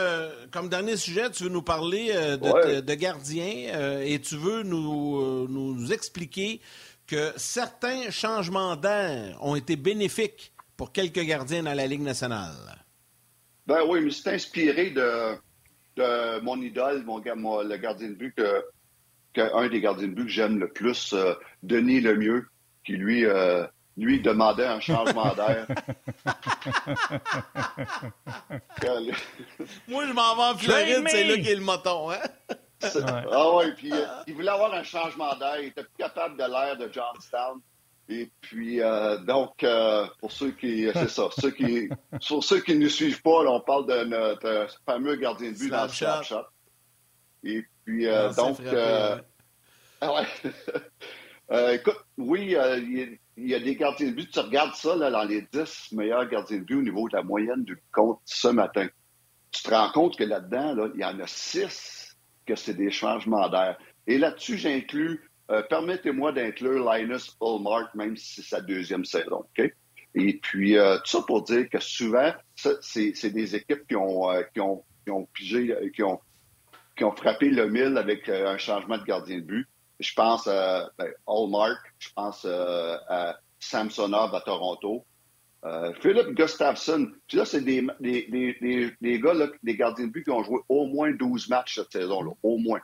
comme dernier sujet, tu veux nous parler de, de, gardien et tu veux nous, nous expliquer que certains changements d'air ont été bénéfiques pour quelques gardiens dans la Ligue nationale. Ben oui, mais c'est inspiré de, de mon idole, mon, le gardien de but, que, un des gardiens de but que j'aime le plus, euh, Denis Lemieux, qui lui, lui demandait un changement d'air. Moi, je m'en vais en Floride, c'est là qu'il est le moton. Hein? Ah ouais, puis euh, il voulait avoir un changement d'air. Il était plus capable de l'air de Johnstown. Et puis, euh, donc, euh, pour ceux qui, c'est ça, ceux qui, pour ceux qui ne nous suivent pas, on parle de notre fameux gardien de but dans le Snapchat. Et puis, donc, ah ouais. écoute, oui, il y, a des gardiens de but. Tu regardes ça dans les 10 meilleurs gardiens de but au niveau de la moyenne du compte ce matin. Tu te rends compte que là-dedans, là, il y en a 6 que c'est des changements d'air. Et là-dessus, j'inclus euh, permettez-moi d'inclure Linus Ulmark, même si c'est sa deuxième saison. Et puis, euh, tout ça pour dire que souvent, c'est des équipes qui ont, euh, qui ont, qui ont pigé, qui ont, qui ont frappé le mille avec un changement de gardien de but. Je pense à ben, Allmark, je pense à Samsonov à Toronto. Philip Gustafsson, puis là, c'est des, des, des, des, gars, là, des gardiens de but qui ont joué au moins 12 matchs cette saison-là, au moins.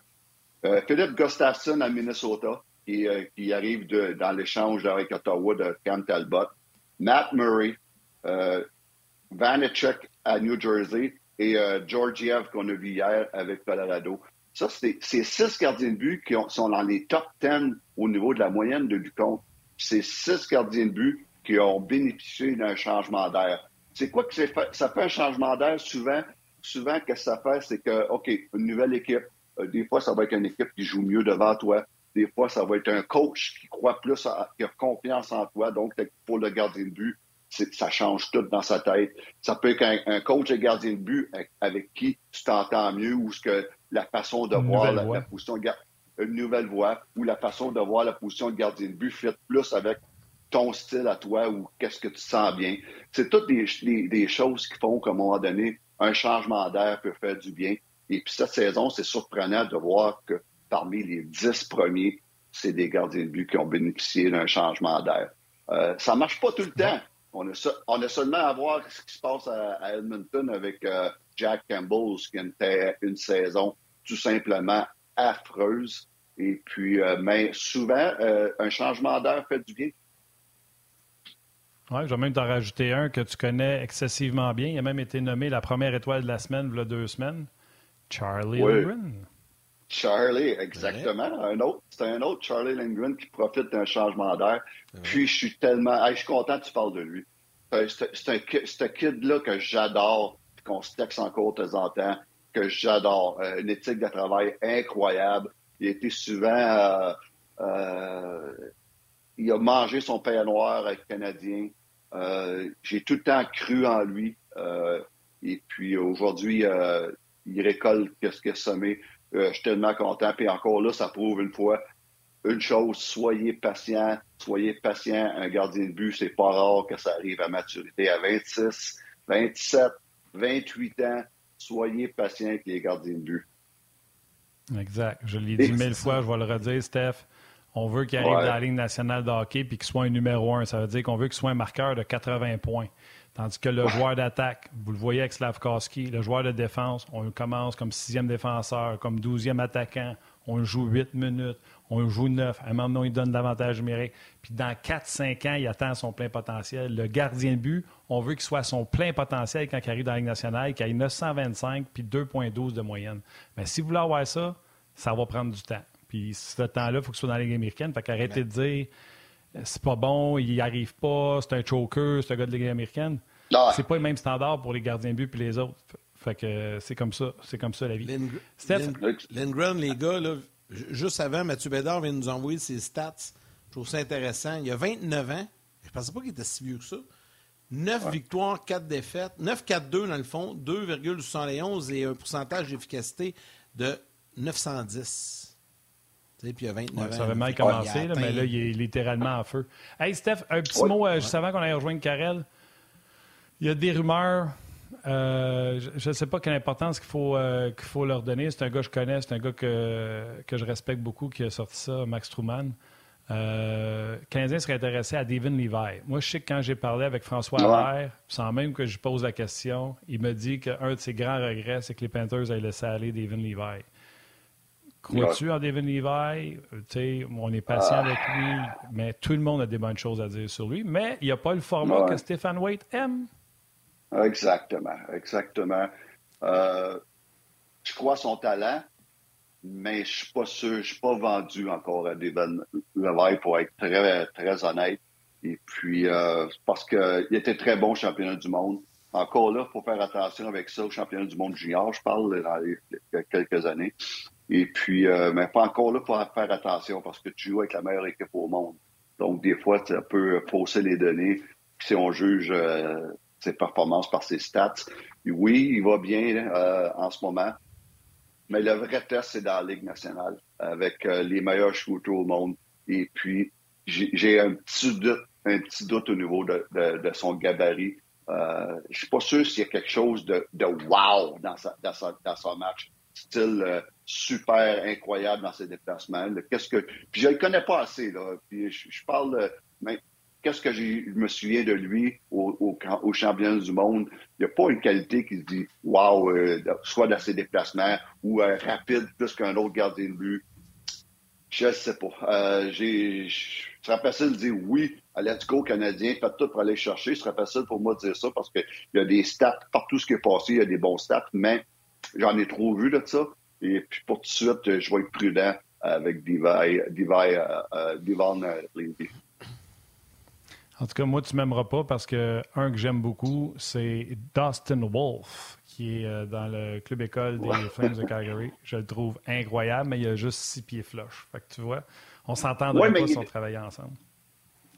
Euh, Philippe Gustafsson à Minnesota, qui, euh, qui arrive dans l'échange avec Ottawa de Cam Talbot. Matt Murray, euh, Vanacek à New Jersey et euh, Georgiev qu'on a vu hier avec Colorado. Ça, c'est six gardiens de but qui sont dans les top 10 au niveau de la moyenne de Ducomte. C'est six gardiens de but qui ont bénéficié d'un changement d'air. C'est quoi que fait? ça fait un changement d'air souvent? Souvent, que ça fait, c'est que, OK, une nouvelle équipe, euh, des fois, ça va être une équipe qui joue mieux devant toi. Des fois, ça va être un coach qui croit plus, qui a confiance en toi. Donc, pour le gardien de but, ça change tout dans sa tête. Ça peut être un, coach de gardien de but avec, qui tu t'entends mieux ou ce que la façon de voir la, position de une nouvelle voix ou la façon de voir la position de gardien de but fait plus avec ton style à toi ou qu'est-ce que tu sens bien. C'est toutes des, des choses qui font qu'à un moment donné, un changement d'air peut faire du bien. Et puis cette saison, c'est surprenant de voir que parmi les dix premiers, c'est des gardiens de but qui ont bénéficié d'un changement d'air. Euh, ça marche pas tout le temps. On a, on a, seulement à voir ce qui se passe à, Edmonton avec euh, Jack Campbell, qui était une saison tout simplement affreuse. Et puis, euh, mais souvent, euh, un changement d'air fait du bien. Oui, je vais même t'en rajouter un que tu connais excessivement bien. Il a même été nommé la première étoile de la semaine, il y a deux semaines. Charlie Lindgren. Charlie, exactement. Un autre, c'est un autre Charlie Lindgren qui profite d'un changement d'air. Puis je suis tellement, je suis content que tu parles de lui. C'est un, ce kid-là que j'adore, qu'on se texte encore de temps en temps, que j'adore. Euh, une éthique de travail incroyable. Il a été souvent, euh, euh, il a mangé son pain noir Canadien. J'ai tout le temps cru en lui. et puis aujourd'hui, il récolte ce qu'il a semé. Je suis tellement content. Puis encore là, ça prouve une fois une chose, soyez patient, soyez patient. Un gardien de but, c'est pas rare que ça arrive à maturité à 26, 27, 28 ans. Soyez patient avec les gardiens de but. Exact. Je l'ai dit mille fois, je vais le redire, Steph. On veut qu'il arrive dans la Ligue nationale de hockey et qu'il soit un numéro un. Ça veut dire qu'on veut qu'il soit un marqueur de 80 points. Tandis que le joueur d'attaque, vous le voyez avec Slavkowski, le joueur de défense, on commence comme sixième défenseur, comme douzième attaquant, on joue huit minutes, on joue neuf. À un moment donné, il donne davantage numérique. Puis dans quatre, cinq ans, il atteint son plein potentiel. Le gardien de but, on veut qu'il soit son plein potentiel quand il arrive dans la Ligue nationale, qu'il ait 925 puis 2,12 de moyenne. Mais si vous voulez avoir ça, ça va prendre du temps. Puis ce temps-là, il faut qu'il soit dans la Ligue américaine. Fait qu'arrêtez de dire c'est pas bon, il n'y arrive pas, c'est un choker, c'est un gars de Ligue américaine. C'est pas le même standard pour les gardiens de but et les autres. Fait que c'est comme ça, c'est comme ça la vie. Lindgren, les gars, là, juste avant, Mathieu Bédard vient de nous envoyer ses stats. Je trouve ça intéressant. Il a 29 ans. Je pensais pas qu'il était si vieux que ça. 9 victoires, 4 défaites. 9-4-2 dans le fond, 2,71 et un pourcentage d'efficacité de 910 puis il y a 29 Ça avait mal commencé, mais là, il est littéralement en feu. Hey, Steph, un petit mot, euh, juste avant qu'on aille rejoindre Karel. Il y a des rumeurs. Euh, je ne sais pas quelle importance qu'il faut, euh, qu'il faut leur donner. C'est un gars que je connais, c'est un gars que, que je respecte beaucoup qui a sorti ça, Max Truman. Euh, Canadien serait intéressé à Devin Levi. Moi, je sais que quand j'ai parlé avec François Ouais. sans même que je pose la question, il me dit qu'un de ses grands regrets, c'est que les Panthers aient laissé aller Devin Levi. Crois-tu en Devin Levi? Euh, on est patient avec lui, mais tout le monde a des bonnes choses à dire sur lui. Mais il n'y a pas le format Ouais. que Stéphane Waite aime. Exactement, exactement. Euh, je crois son talent, mais je suis pas sûr, je suis pas vendu encore à Devon Levi pour être très, très honnête. Et puis, euh, parce qu'il était très bon au championnat du monde. Encore là, il faut faire attention avec ça au championnat du monde junior, je parle dans les, il y a quelques années. Et puis, euh, mais pas encore là, il faut faire attention parce que tu joues avec la meilleure équipe au monde. Donc, des fois, ça peut fausser les données. Si on juge euh, ses performances par ses stats, oui, il va bien euh, en ce moment. Mais le vrai test, c'est dans la Ligue nationale, avec euh, les meilleurs shooters au monde. Et puis, j'ai un petit doute, un petit doute au niveau de, de- son gabarit. Euh, je suis pas sûr s'il y a quelque chose de, de wow dans, sa, dans, sa- dans son match. Style euh, super incroyable dans ses déplacements. Qu'est-ce que puis je le connais pas assez là. Puis je, parle mais qu'est-ce que je me souviens de lui au, au, championnat du monde? Il n'y a pas une qualité qui se dit wow, euh, soit dans ses déplacements ou euh, rapide plus qu'un autre gardien de but. Je sais pas. Euh, j'ai, ce serait facile de dire oui à Let's Go Canadien, faites tout pour aller chercher. Ce serait facile pour moi de dire ça parce qu'il y a des stats, partout ce qui est passé, il y a des bons stats, mais j'en ai trop vu de ça. Et puis pour tout de suite, je vais être prudent avec Divine, Divine, euh, euh, Divine euh, Levy. En tout cas, moi, tu m'aimeras pas parce que un que j'aime beaucoup, c'est Dustin Wolf, qui est euh, dans le club école des Flames de Calgary. Je le trouve incroyable, mais il a juste six pieds flush. Fait que tu vois, on s'entendrait Ouais, mais pas si on travaillait ensemble.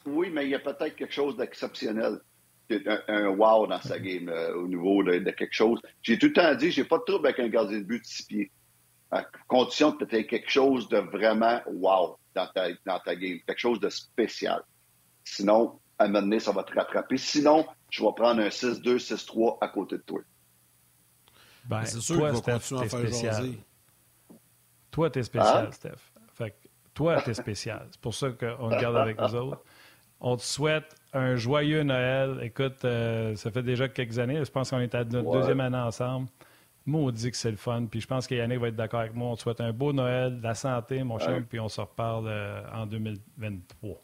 Oui, mais il y a peut-être quelque chose d'exceptionnel. Un, un wow dans sa game euh, au niveau de, de quelque chose. J'ai tout le temps dit, j'ai pas de trouble avec un gardien de but de six pieds. À condition que tu aies quelque chose de vraiment wow dans ta, dans ta game, quelque chose de spécial. Sinon, à un moment donné, ça va te rattraper. Sinon, je vais prendre un 6-2, 6-3 à côté de toi. Ben, c'est sûr toi, qu'il va Steph, continuer à t'es faire spécial. jaser. Toi, t'es spécial, Hein? Steph. Fait que toi, t'es spécial. C'est pour ça qu'on te garde avec nous autres. On te souhaite un joyeux Noël. Écoute, euh, ça fait déjà quelques années. Je pense qu'on est à notre Ouais. deuxième année ensemble. Maudit que c'est le fun. Puis je pense que Yannick va être d'accord avec moi. On te souhaite un beau Noël, de la santé, mon chum, Ouais. puis on se reparle euh, en 2023.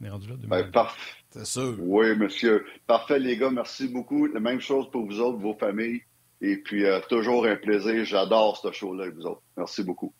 On est rendu là, Ben, 2023. parfait. C'est sûr. Oui, monsieur. Parfait, les gars. Merci beaucoup. La même chose pour vous autres, vos familles. Et puis, euh, toujours un plaisir. J'adore ce show-là avec vous autres. Merci beaucoup.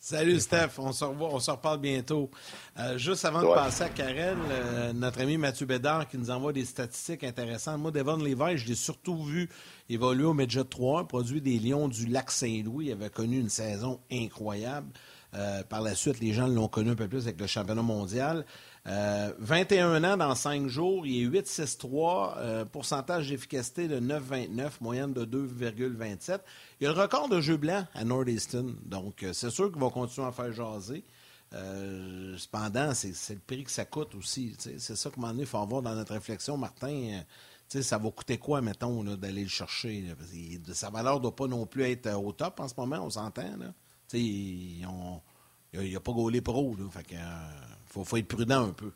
Salut Steph, on se revoit, on se reparle bientôt. Euh, juste avant de passer à Karel, euh, notre ami Mathieu Bédard qui nous envoie des statistiques intéressantes. Moi, Devon Levi, je l'ai surtout vu évoluer au Midget 3, produit des Lions du Lac Saint-Louis. Il avait connu une saison incroyable. Euh, par la suite, les gens l'ont connu un peu plus avec le championnat mondial. Euh, 21 ans dans 5 jours, il est 8,63, euh, pourcentage d'efficacité de 9,29, moyenne de 2,27. Il a le record de jeu blanc à Northeastern, donc euh, c'est sûr qu'il va continuer à faire jaser. Euh, cependant, c'est le prix que ça coûte aussi. C'est ça qu'à un moment donné, il faut avoir dans notre réflexion, Martin. euh, ça va coûter quoi, mettons, d'aller le chercher? que sa valeur ne doit pas non plus être euh, au top en ce moment, on s'entend. Il n'a pas gaulé pro. Là, fait que, euh, faut, faut être prudent un peu.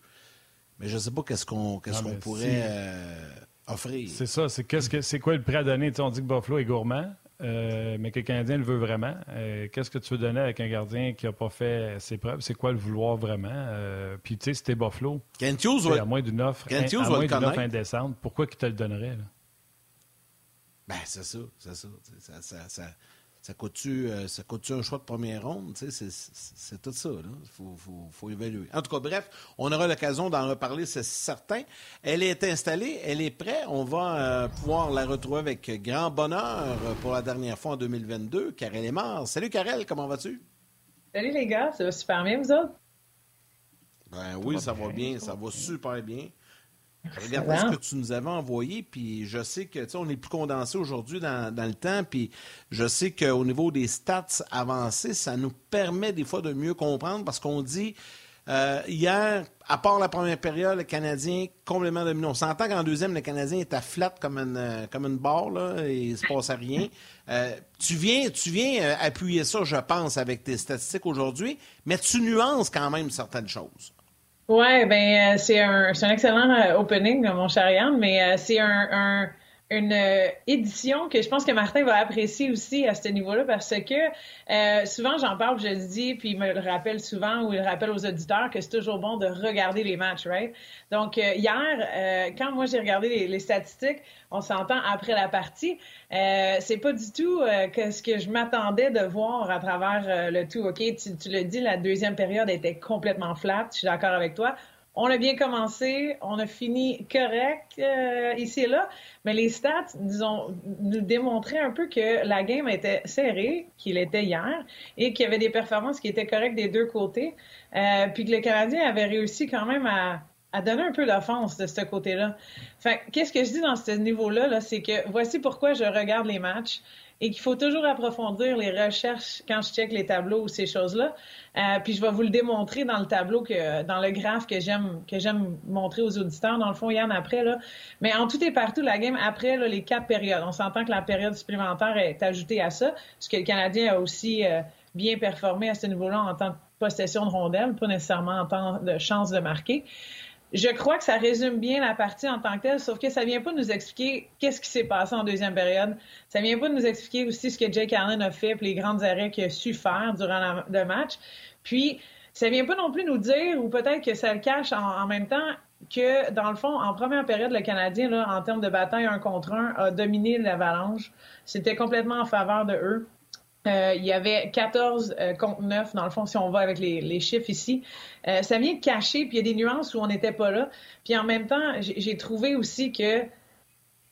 Mais je ne sais pas qu'est-ce qu'on pourrait si. euh, offrir. C'est ça. C'est qu'est-ce que quoi le prêt à donner? On dit que Buffalo est gourmand, euh, mais que le Canadien le veut vraiment. Euh, qu'est-ce que tu veux donner avec un gardien qui n'a pas fait ses preuves? C'est quoi le vouloir vraiment? Euh, Puis tu sais, c'était Buffalo. Kent Hughes va- À moins d'une offre, d'une offre indécente, pourquoi qu'il te le donnerait? là? Ben, c'est ça, c'est ça. Ça, ça, ça, coûte-tu euh, ça coûte-tu un choix de première ronde? C'est tout ça. Il faut, faut, faut évaluer. En tout cas, bref, on aura l'occasion d'en reparler, c'est certain. Elle est installée, elle est prête. On va euh, pouvoir la retrouver avec grand bonheur pour la dernière fois en 2022. Karel est mort. Salut Karel, comment vas-tu? Salut les gars, ça va super bien, vous autres? Ben oui, ça va bien, ça va super bien. Regarde Excellent. ce que tu nous avais envoyé, puis je sais que, tu sais, on est plus condensé aujourd'hui dans, dans le temps, puis je sais qu'au niveau des stats avancées, ça nous permet des fois de mieux comprendre parce qu'on dit, Euh, hier, à part la première période, le Canadien complètement dominé. On s'entend qu'en deuxième, le Canadien à flat comme une, euh, comme une barre, là, et il se passe à rien. Euh, tu viens, tu viens appuyer ça, je pense, avec tes statistiques aujourd'hui, mais tu nuances quand même certaines choses. Oui, ben c'est un, un, excellent opening, mon cher Yann, mais c'est un une euh, édition que je pense que Martin va apprécier aussi à ce niveau-là parce que euh, souvent j'en parle, je le dis, puis il me le rappelle souvent ou il le rappelle aux auditeurs que c'est toujours bon de regarder les matchs, right? Donc euh, hier, quand moi j'ai regardé les, statistiques, on s'entend après la partie, c'est pas du tout que ce que je m'attendais de voir à travers le tout. Ok, tu, tu le dis, la deuxième période était complètement flat. Je suis d'accord avec toi. On a bien commencé, on a fini correct euh, ici et là, mais les stats nous ont nous démontré un peu que la game était serrée, qu'il était hier, et qu'il y avait des performances qui étaient correctes des deux côtés, euh, puis que le Canadien avait réussi quand même à, à donner un peu d'offense de ce côté-là. Fait qu'est-ce que je dis dans ce niveau-là, -là, c'est que voici pourquoi je regarde les matchs et qu'il faut toujours approfondir les recherches quand je check les tableaux ou ces choses-là. Euh, puis je vais vous le démontrer dans le tableau que dans le graphe que j'aime que j'aime montrer aux auditeurs. Dans le fond, Yann après là. Mais en tout et partout, la game après là, les quatre périodes. On s'entend que la période supplémentaire est ajoutée à ça, parce que le Canadien a aussi euh, bien performé à ce niveau-là en tant que possession de rondelle, pas nécessairement en tant de chance de marquer. Je crois que ça résume bien la partie en tant que telle, sauf que ça vient pas nous expliquer qu'est-ce qui s'est passé en deuxième période. Ça vient pas nous expliquer aussi ce que Jake Allen a fait, puis les grands arrêts qu'il a su faire durant le match. Puis, ça vient pas non plus nous dire, ou peut-être que ça le cache en, même temps, que dans le fond, en première période, le Canadien, là, en termes de bataille un contre un, a dominé l'avalanche. C'était complètement en faveur de eux. Euh, il y avait 14 euh, contre 9, dans le fond, si on va avec les, chiffres ici. Euh, ça vient cacher, puis il y a des nuances où on n'était pas là. Puis en même temps, j'ai trouvé aussi que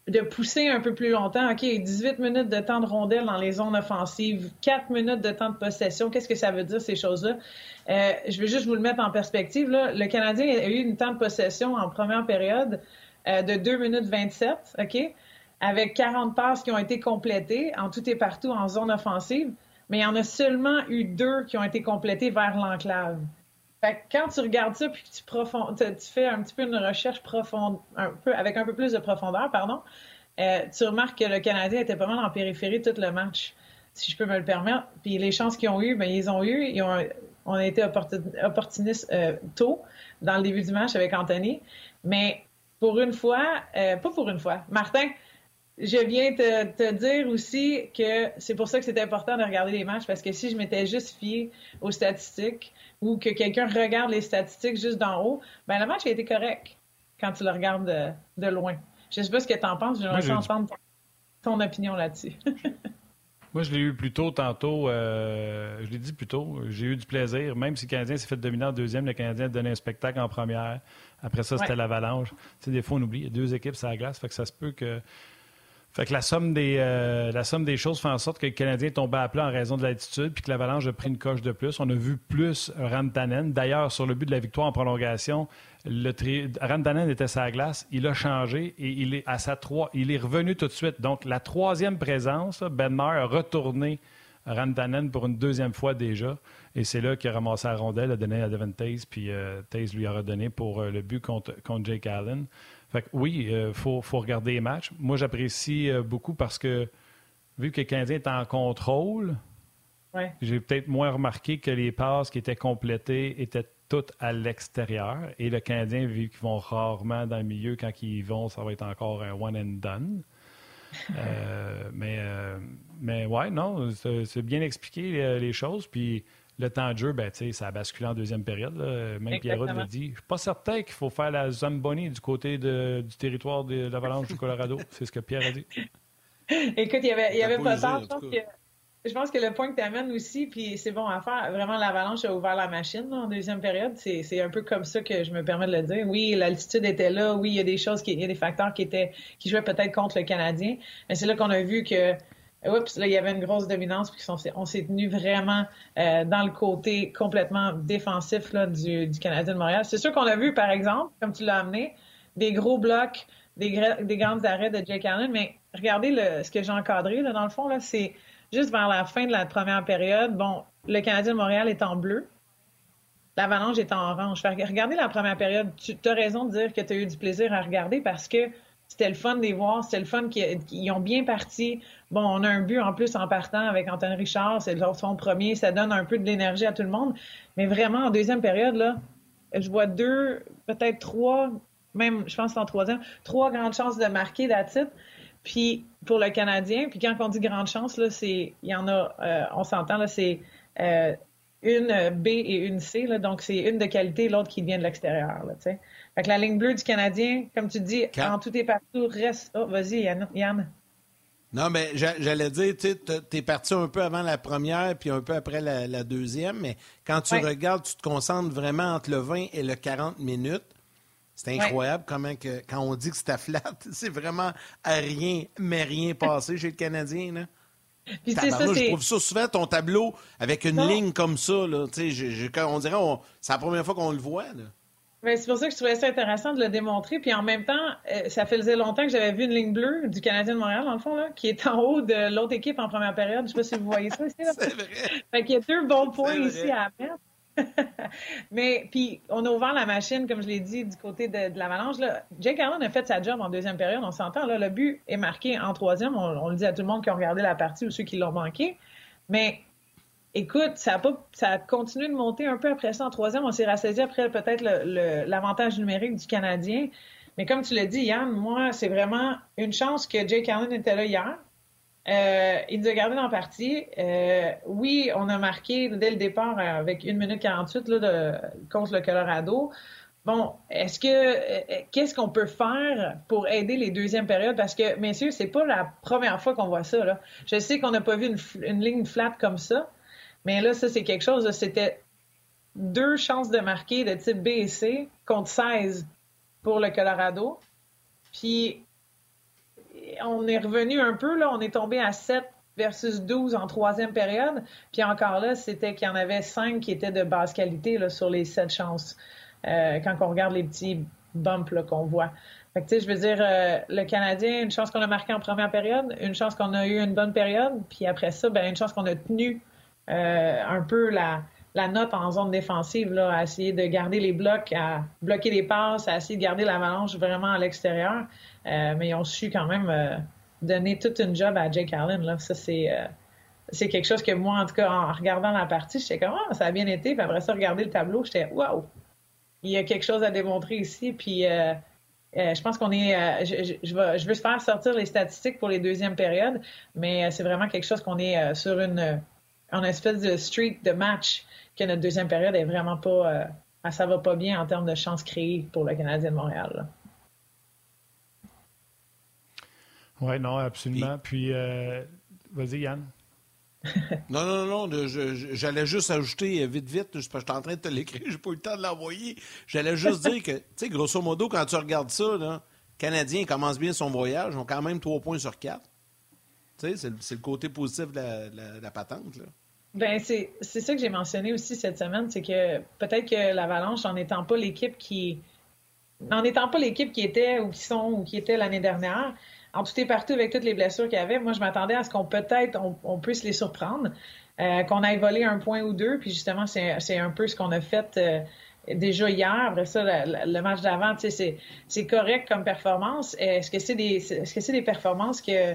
de pousser un peu plus longtemps, OK, 18 minutes de temps de rondelle dans les zones offensives, 4 minutes de temps de possession, qu'est-ce que ça veut dire, ces choses-là? je vais juste vous le mettre en perspective. Là. Le Canadien a eu une temps de possession en première période de 2 minutes 27, OK? Avec 40 passes qui ont été complétées en tout et partout en zone offensive, mais il y en a seulement eu deux qui ont été complétées vers l'enclave. Fait quand tu regardes ça puis que tu, tu fais un petit peu une recherche profonde, un peu, avec un peu plus de profondeur, pardon, euh, tu remarques que le Canadien était pas mal en périphérie tout le match, si je peux me le permettre. Puis les chances qu'ils ont eues, ben ils ont eu, ils ont, on a été opportunistes euh, tôt dans le début du match avec Anthony, mais pour une fois, euh, pas pour une fois, Martin, je viens te, te, dire aussi que c'est pour ça que c'est important de regarder les matchs parce que si je m'étais juste fié aux statistiques ou que quelqu'un regarde les statistiques juste d'en haut, ben le match a été correct quand tu le regardes de, de loin. Je sais pas ce que tu en penses, j'aimerais entendre ton, opinion là-dessus. Moi, je l'ai eu plus tôt tantôt. Euh, je l'ai dit plus tôt. J'ai eu du plaisir. Même si le Canadien s'est fait dominer en deuxième, le Canadien a donné un spectacle en première. Après ça, c'était l'avalanche. Tu sais, des fois, on oublie. Il y a deux équipes sur la glace. Fait que ça se peut que fait que la somme des, euh, la somme des choses fait en sorte que le Canadien tombait à plat en raison de l'altitude, puis que l'Avalanche a pris une coche de plus. On a vu plus Rantanen. D'ailleurs, sur le but de la victoire en prolongation, Rantanen était sa glace, il a changé et il est à sa 3. Il est revenu tout de suite. Donc, la troisième présence, Ben a retourné Rantanen pour une deuxième fois déjà. Et c'est là qu'il a ramassé la rondelle, a donné à Devin Taze, puis euh, Taze lui a redonné pour euh, le but contre, contre Jake Allen. Fait oui, il euh, faut, regarder les matchs. Moi, j'apprécie euh, beaucoup parce que, vu que le Canadien est en contrôle, j'ai peut-être moins remarqué que les passes qui étaient complétées étaient toutes à l'extérieur. Et le Canadien, vu qu'ils vont rarement dans le milieu, quand ils vont, ça va être encore un one and done. Euh, mais, mais ouais, non, c'est bien expliqué les choses. Puis le temps de jeu, ben, ça a basculé en deuxième période. Même Pierrot l'a dit. Je ne suis pas certain qu'il faut faire la Zamboni du côté du territoire de l'Avalanche du Colorado. C'est ce que Pierre a dit. Écoute, il y avait, avait pas tard. Je pense, que, le point que tu amènes aussi, puis c'est bon à faire, vraiment, l'Avalanche a ouvert la machine en deuxième période. C'est un peu comme ça que je me permets de le dire. Oui, l'altitude était là. Oui, il y a des choses, qui, il y a des facteurs qui, étaient, qui jouaient peut-être contre le Canadien. Mais c'est là qu'on a vu que Oups, là, il y avait une grosse dominance, puis on s'est tenu vraiment euh, dans le côté complètement défensif là, du, du Canadien de Montréal. C'est sûr qu'on a vu, par exemple, comme tu l'as amené, des gros blocs, des, des grands arrêts de Jake Allen, mais regardez ce que j'ai encadré, là, dans le fond, là, c'est juste vers la fin de la première période. Bon, le Canadien de Montréal est en bleu. l'avalanche est en orange. regardez la première période. Tu as raison de dire que tu as eu du plaisir à regarder parce que c'était le fun de les voir, c'était le fun qu'ils ont bien parti. Bon, on a un but en plus en partant avec Anthony Richard, c'est son premier, ça donne un peu de l'énergie à tout le monde. Mais vraiment, en deuxième période, là, je vois deux, peut-être trois, même, je pense en troisième, trois grandes chances de marquer la titre. Puis pour le Canadien, puis quand on dit grande chance, là, c'est, il y en a, euh, on s'entend, là, c'est euh, une B et une C, là, donc c'est une de qualité, l'autre qui vient de l'extérieur, là, tu sais. Fait que la ligne bleue du Canadien, comme tu dis, en tout et partout, reste. Oh, vas-y, Yann. Non, mais j'allais dire, tu es parti un peu avant la première, puis un peu après la, deuxième, mais quand tu regardes, tu te concentres vraiment entre le 20 et le 40 minutes. C'est incroyable comment que, quand on dit que c'est à flat, c'est vraiment à rien, mais rien passé chez le Canadien. Là. Puis ça, je trouve ça souvent, ton tableau, avec une ligne comme ça. Là, on dirait c'est la première fois qu'on le voit. Là. C'est pour ça que je trouvais ça intéressant de le démontrer. Puis en même temps, euh, ça faisait longtemps que j'avais vu une ligne bleue du Canadien de Montréal, dans le fond, là, qui est en haut de l'autre équipe en première période. Je sais pas si vous voyez ça ici. C'est vrai. Fait qu'il y a deux bons points ici à mettre. Mais puis on a ouvert la machine, comme je l'ai dit, du côté de, de l'avalanche. Jake Allen a fait sa job en deuxième période, on s'entend. Là, le but est marqué en troisième. On, on, le dit à tout le monde qui a regardé la partie ou ceux qui l'ont manqué. Mais Écoute, ça a, pas, ça a continué de monter un peu après ça en troisième. On s'est rassasié après peut-être l'avantage numérique du Canadien. Mais comme tu l'as dit, Yann, moi, c'est vraiment une chance que Jake Allen était là hier. Euh, il nous a gardé dans partie. Euh, oui, on a marqué dès le départ avec 1 minute 48 là, contre le Colorado. Bon, est-ce que euh, qu'est-ce qu'on peut faire pour aider les deuxièmes périodes? Parce que, messieurs, c'est pas la première fois qu'on voit ça. Je sais qu'on n'a pas vu une, ligne flat comme ça. Mais là, ça, c'est quelque chose. C'était deux chances de marquer de type B et C contre 16 pour le Colorado. Puis, on est revenu un peu, là. On est tombé à 7 versus 12 en troisième période. Puis encore là, c'était qu'il y en avait 5 qui étaient de basse qualité sur les 7 chances. Euh, quand on regarde les petits bumps qu'on voit. Fait que, je veux dire, euh, le Canadien, une chance qu'on a marqué en première période, une chance qu'on a eu une bonne période, puis après ça, ben, une chance qu'on a tenu un peu la, note en zone défensive, à essayer de garder les blocs, à bloquer les passes, à essayer de garder l'avalanche vraiment à l'extérieur. Euh, mais ils ont su quand même euh, donner toute une job à Jake Allen. Ça, c'est, c'est quelque chose que moi, en tout cas, en regardant la partie, j'étais comme, ah, ça a bien été. Puis après ça, regarder le tableau, j'étais, waouh, il y a quelque chose à démontrer ici. Puis je pense qu'on est. je, je, veux, je faire sortir les statistiques pour les deuxièmes périodes, mais c'est vraiment quelque chose qu'on est sur une en espèce de streak de match que notre deuxième période est vraiment pas. Euh, ça va pas bien en termes de chances créées pour le Canadien de Montréal. Oui, non, absolument. Puis, euh, vas-y, Yann. non, non, non, j'allais juste ajouter euh, vite, vite, je suis en train de te l'écrire, j'ai pas eu le temps de l'envoyer. J'allais juste dire que, tu sais, grosso modo, quand tu regardes ça, là, Canadien commence bien son voyage, ont quand même trois points sur quatre. Tu sais, c'est le côté positif de la, patente, là. Ben c'est ça que j'ai mentionné aussi cette semaine, c'est que peut-être que l'Avalanche, en n'étant pas l'équipe qui en pas l'équipe qui était ou qui sont ou qui était l'année dernière, en tout et partout avec toutes les blessures qu'il y avait, moi je m'attendais à ce qu'on peut-être on, puisse les surprendre, euh, qu'on aille voler un point ou deux, puis justement c'est un peu ce qu'on a fait euh, déjà hier. Ça, le, match d'avant, c'est correct comme performance. Est-ce que c'est des est-ce que c'est des performances que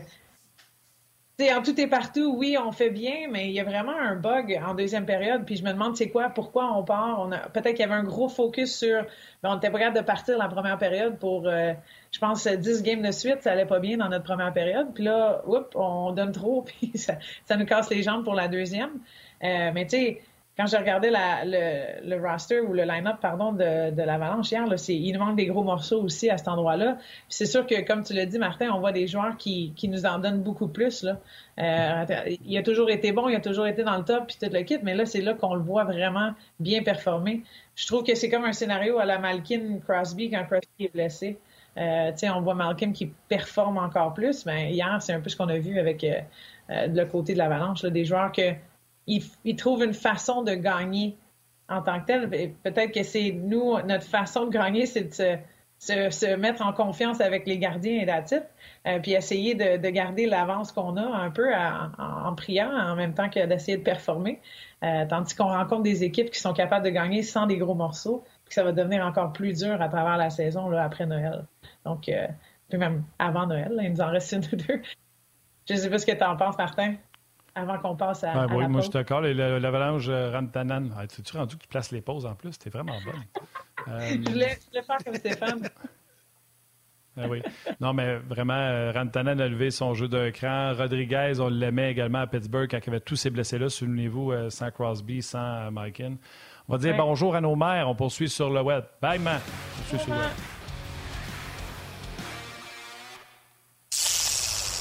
en tout et partout, oui, on fait bien, mais il y a vraiment un bug en deuxième période. Puis je me demande, c'est quoi, pourquoi on part? On a, peut-être qu'il y avait un gros focus sur. Ben, on était prêt de partir la première période pour, euh, je pense, 10 games de suite. Ça allait pas bien dans notre première période. Puis là, oups, on donne trop, puis ça, ça nous casse les jambes pour la deuxième. Euh, mais tu sais, quand j'ai regardé la, le, le, roster ou le line-up pardon, de, de l'Avalanche hier, là, il nous manque des gros morceaux aussi à cet endroit-là. c'est sûr que, comme tu l'as dit, Martin, on voit des joueurs qui, qui nous en donnent beaucoup plus. Là. Euh, il a toujours été bon, il a toujours été dans le top, puis tout le kit, mais là, c'est là qu'on le voit vraiment bien performer. Je trouve que c'est comme un scénario à la Malkin Crosby quand Crosby est blessé. Euh, on voit Malkin qui performe encore plus, mais hier, c'est un peu ce qu'on a vu avec euh, euh le côté de l'Avalanche, des joueurs que il, trouve une façon de gagner en tant que tel. Peut-être que c'est nous, notre façon de gagner, c'est de se, mettre en confiance avec les gardiens et la titre, puis essayer de, garder l'avance qu'on a un peu en, priant en même temps que d'essayer de performer. tandis qu'on rencontre des équipes qui sont capables de gagner sans des gros morceaux, puis ça va devenir encore plus dur à travers la saison là, après Noël. Donc, puis même avant Noël, il nous en reste une ou deux. Je sais pas ce que tu en penses, Martin avant qu'on passe à, oui, moi, je suis d'accord. L'avalanche euh, Rantanen, ah, tu rendu que tu places les pauses en plus? C'était vraiment bon. Euh... je, voulais, faire comme Stéphane. Ah oui. Non, mais vraiment, euh, Rantanen a levé son jeu d'un cran. Rodriguez, on l'aimait également à Pittsburgh quand il avait tous ces blessés-là niveau euh, sans Crosby, sans Malkin. On va dire bonjour à nos mères. On poursuit sur le web. Bye, man. On poursuit sur le web.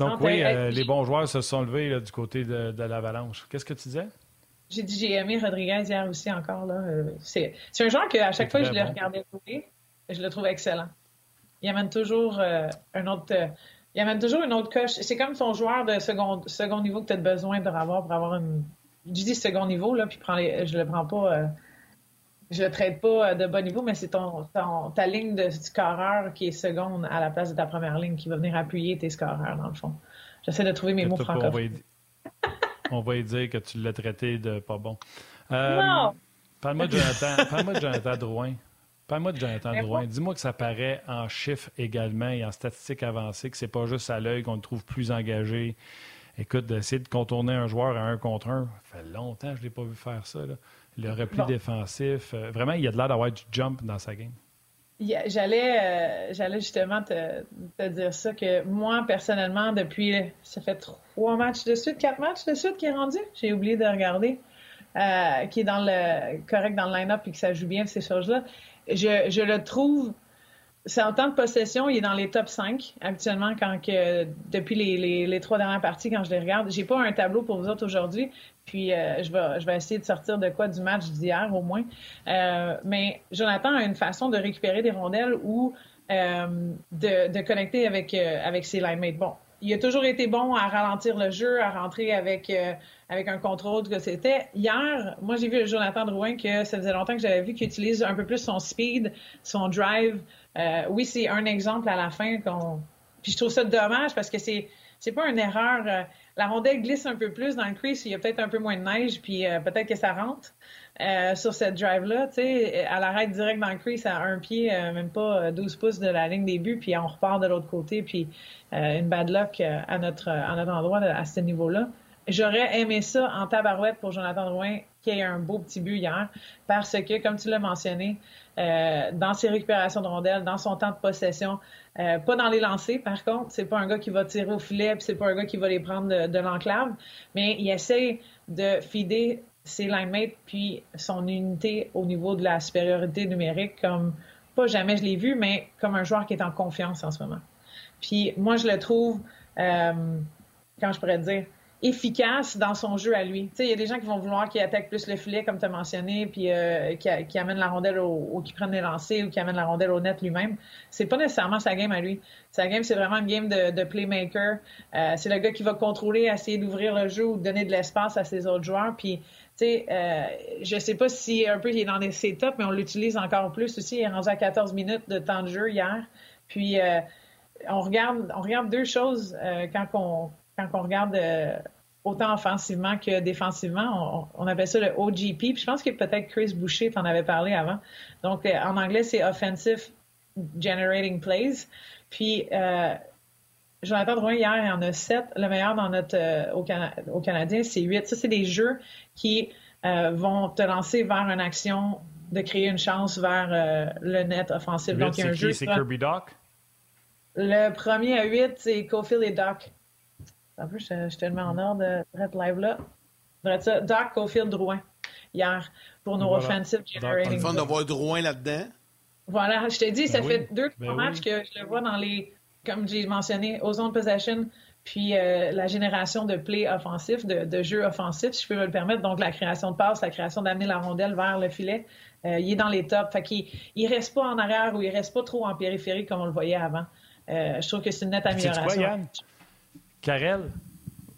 Donc oui, euh, les bons joueurs se sont levés du côté de, l'Avalanche. Qu'est-ce que tu disais? J'ai dit j'ai aimé Rodriguez hier aussi encore. Euh, c'est, un joueur que à chaque fois que je le regardais jouer, je le trouve excellent. Il amène toujours euh, un autre. il amène toujours une autre coche. C'est comme ton joueur de second, second niveau que tu as besoin de avoir pour avoir une. Je dis second niveau, là, puis prends les, je le prends pas je le traite pas de bon niveau, mais c'est ton, ta ligne de scoreur qui est seconde à la place de ta première ligne qui va venir appuyer tes scoreurs, dans le fond. J'essaie de trouver mes mots francophones. On va y dire que tu l'as traité de pas bon. Euh, non! Parle-moi de Jonathan, parle de Jonathan Drouin. Parle-moi de Jonathan Drouin. Dis-moi que ça paraît en chiffres également et en statistiques avancées, que c'est pas juste à l'œil qu'on le trouve plus engagé. Écoute, d'essayer de contourner un joueur à un contre un, ça fait longtemps que je ne l'ai pas vu faire ça. Là le repli défensif. Euh, vraiment, il y a de l'air d'avoir du jump dans sa game. J'allais, euh, j'allais justement te, dire ça, que moi, personnellement, depuis, ça fait trois matchs de suite, quatre matchs de suite qui est rendu, j'ai oublié de regarder, euh, qui est dans le correct dans le line-up et que ça joue bien ces choses-là. Je, je le trouve c'est en temps de possession, il est dans les top 5 habituellement quand que depuis les, les, trois dernières parties quand je les regarde. J'ai pas un tableau pour vous autres aujourd'hui, puis euh, je vais je vais essayer de sortir de quoi du match d'hier au moins. Euh, mais Jonathan a une façon de récupérer des rondelles ou euh, de, de connecter avec avec ses line mates. Bon, il a toujours été bon à ralentir le jeu, à rentrer avec avec un contrôle que c'était. Hier, moi j'ai vu Jonathan Drouin que ça faisait longtemps que j'avais vu qu'il utilise un peu plus son speed, son drive. Euh, oui, c'est un exemple à la fin qu'on. Puis je trouve ça dommage parce que c'est c'est pas une erreur. Euh, la rondelle glisse un peu plus dans le crease, il y a peut-être un peu moins de neige, puis euh, peut-être que ça rentre sur cette drive-là. Tu sais, elle arrête direct dans le crease à un pied, même pas 12 pouces de la ligne des buts, puis on repart de l'autre côté, puis une bad luck à notre à notre endroit à ce niveau-là. J'aurais aimé ça en tabarouette pour Jonathan Drouin qui ait un beau petit but hier parce que, comme tu l'as mentionné, euh, dans ses récupérations de rondelles, dans son temps de possession, euh, pas dans les lancers par contre, c'est pas un gars qui va tirer au filet, puis c'est pas un gars qui va les prendre de, l'enclave, mais il essaie de fider ses line mates puis son unité au niveau de la supériorité numérique comme pas jamais je l'ai vu, mais comme un joueur qui est en confiance en ce moment. Puis moi je le trouve, euh, quand je pourrais dire, efficace dans son jeu à lui. Il y a des gens qui vont vouloir qu'il attaque plus le filet, comme tu as mentionné, puis euh, qui, amène la rondelle au, ou qui prennent les lancers ou qui amène la rondelle au net lui-même. C'est pas nécessairement sa game à lui. Sa game, c'est vraiment une game de, playmaker. Euh, c'est le gars qui va contrôler, essayer d'ouvrir le jeu ou donner de l'espace à ses autres joueurs. Puis, tu sais, euh, je sais pas si un peu il est dans les setups, mais on l'utilise encore plus aussi. Il est rendu à 14 minutes de temps de jeu hier. Puis, euh, on regarde, on regarde deux choses quand on quand on regarde euh, autant offensivement que défensivement, on, appelle ça le OGP. Puis je pense que peut-être Chris Boucher t'en avait parlé avant. Donc euh, en anglais, c'est Offensive Generating Plays. Puis euh, Jonathan Drouin, hier, il en a sept. Le meilleur dans notre au, au, Canadien, c'est huit. Ça, c'est des jeux qui vont te lancer vers une action de créer une chance vers le net offensif. Donc, il y a un jeu. C'est Kirby Doc? Le premier à huit, c'est Cofield et Doc. En plus, je, te le mets en ordre, de live là. Ça, Doc Cofield Drouin. hier pour nos Voilà. offensive C'est generating. le fun plays. de voir Drouin là-dedans. Voilà, je te dis, ça Ben fait deux, ben trois oui. matchs que je le vois dans les, comme j'ai mentionné, aux zones possession, puis euh, la génération de plays offensifs, de, de jeux offensifs, si je peux me le permettre. Donc, la création de passes, la création d'amener la rondelle vers le filet. Euh, il est dans les tops. Fait qu'il il reste pas en arrière ou il reste pas trop en périphérie comme on le voyait avant. Euh, je trouve que c'est une nette quoi, amélioration. Yann? Karel,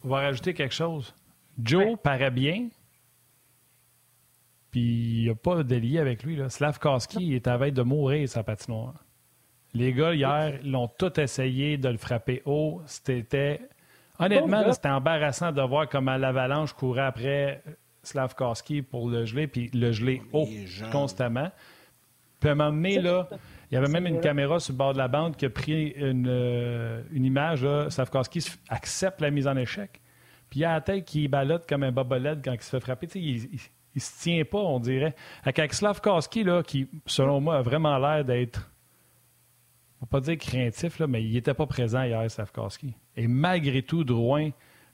on va rajouter quelque chose. Joe paraît bien, puis il n'y a pas de lien avec lui. Là. Slavkowski est à veille de mourir, sa patinoire. Les gars, hier, ils l'ont tout essayé de le frapper haut. C'était. Honnêtement, Bon c'était embarrassant de voir comment l'avalanche courait après Slavkowski pour le geler, puis le geler haut Les gens. constamment. Puis à un moment donné, là, il y avait même une caméra sur le bord de la bande qui a pris une, euh, une image. Là, accepte la mise en échec. Puis il a la tête qui balotte comme un bobolette quand il se fait frapper. Tu sais, il, il, il se tient pas, on dirait. Avec Slavkowski, là, qui, selon moi, a vraiment l'air d'être. On va pas dire craintif, là, mais il n'était pas présent hier, Slavkowski. Et malgré tout, Drouin,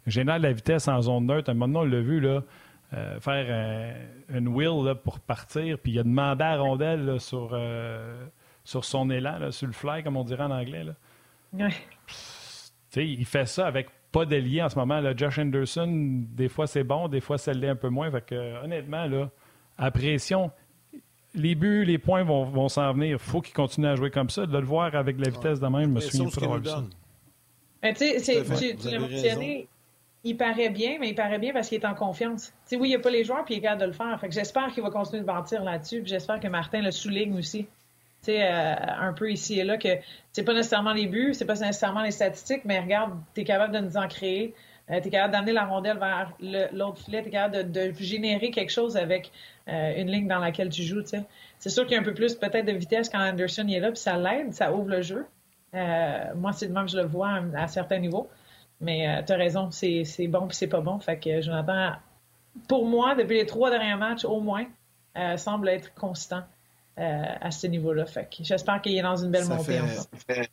génère la vitesse en zone neutre. Maintenant, on l'a vu, là, euh, faire un- une wheel là, pour partir, puis il a demandé à la rondelle là, sur, euh, sur son élan, là, sur le fly, comme on dirait en anglais. Là. Ouais. Tu sais, il fait ça avec pas d'ailier en ce moment. Là. Josh Anderson, des fois c'est bon, des fois ça l'est un peu moins. Fait que, euh, honnêtement, là, à pression, les buts, les points vont, vont s'en venir. Il faut qu'il continue à jouer comme ça. De le voir avec la vitesse de même, je me souviens donne. Mais tu sais, tu, l'as mentionné, il paraît bien, mais il paraît bien parce qu'il est en confiance. Tu sais, oui, il n'y a pas les joueurs, puis il est capable de le faire. Fait que j'espère qu'il va continuer de bâtir là-dessus, puis j'espère que Martin le souligne aussi. Euh, un peu ici et là, que c'est pas nécessairement les buts, c'est pas nécessairement les statistiques, mais regarde, tu es capable de nous en créer. tu es capable d'amener la rondelle vers l'autre filet, tu es capable de, générer quelque chose avec euh, une ligne dans laquelle tu joues. C'est sûr qu'il y a un peu plus peut-être de vitesse quand Anderson est là, puis ça l'aide, ça ouvre le jeu. Euh, moi, c'est de même que je le vois à, à certains niveaux. Mais tu as raison, c'est bon puis c'est pas bon. Fait que Jonathan, pour moi, depuis les trois derniers matchs, au moins, euh, semble être constant euh, à ce niveau-là. Fait que j'espère qu'il est dans une belle Ça montée fait- encore.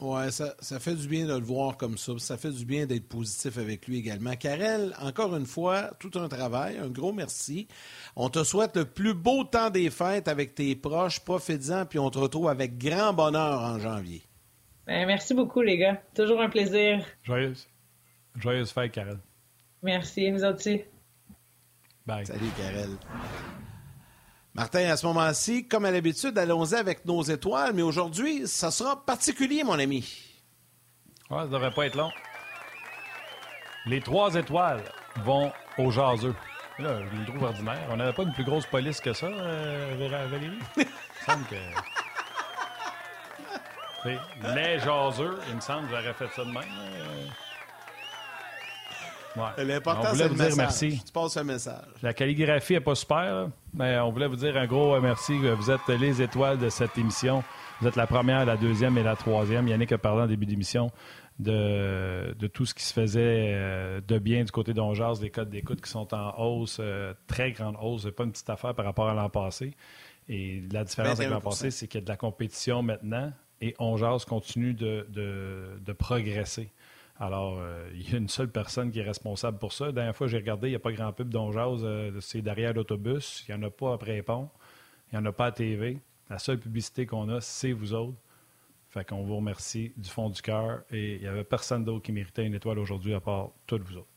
Ouais, ça, ça fait du bien de le voir comme ça. Ça fait du bien d'être positif avec lui également. Karel, encore une fois, tout un travail. Un gros merci. On te souhaite le plus beau temps des fêtes avec tes proches. Profites-en, puis on te retrouve avec grand bonheur en janvier. Ben, merci beaucoup, les gars. Toujours un plaisir. Joyeuse, joyeuse fête, Karel. Merci, vous aussi. Bye. Salut, Karel. Martin, à ce moment-ci, comme à l'habitude, allons-y avec nos étoiles, mais aujourd'hui, ça sera particulier, mon ami. Ouais, ça devrait pas être long. Les trois étoiles vont au jaseux. Là, je le trouve ordinaire. On n'avait pas une plus grosse police que ça, euh, Valérie? Il me semble que. Les jaseux, il me semble que j'aurais fait ça de même. euh. Ouais. L'important, c'est le dire message. merci. Tu passes un message. La calligraphie n'est pas super, là, mais on voulait vous dire un gros euh, merci. Vous êtes les étoiles de cette émission. Vous êtes la première, la deuxième et la troisième. Yannick a parlé en début d'émission de, de tout ce qui se faisait euh, de bien du côté d'Onjaz, les codes d'écoute qui sont en hausse, euh, très grande hausse. C'est pas une petite affaire par rapport à l'an passé. Et la différence avec l'an 21%. passé, c'est qu'il y a de la compétition maintenant et Onjaz continue de, de- de progresser. Alors, euh, il y a une seule personne qui est responsable pour ça. La dernière fois, j'ai regardé, il n'y a pas grand pub d'Onjaz. euh, c'est derrière l'autobus. Il n'y en a pas après les ponts. Il n'y en a pas à TV. La seule publicité qu'on a, c'est vous autres. Fait qu'on vous remercie du fond du cœur. Et il n'y avait personne d'autre qui méritait une étoile aujourd'hui à part toutes vous autres.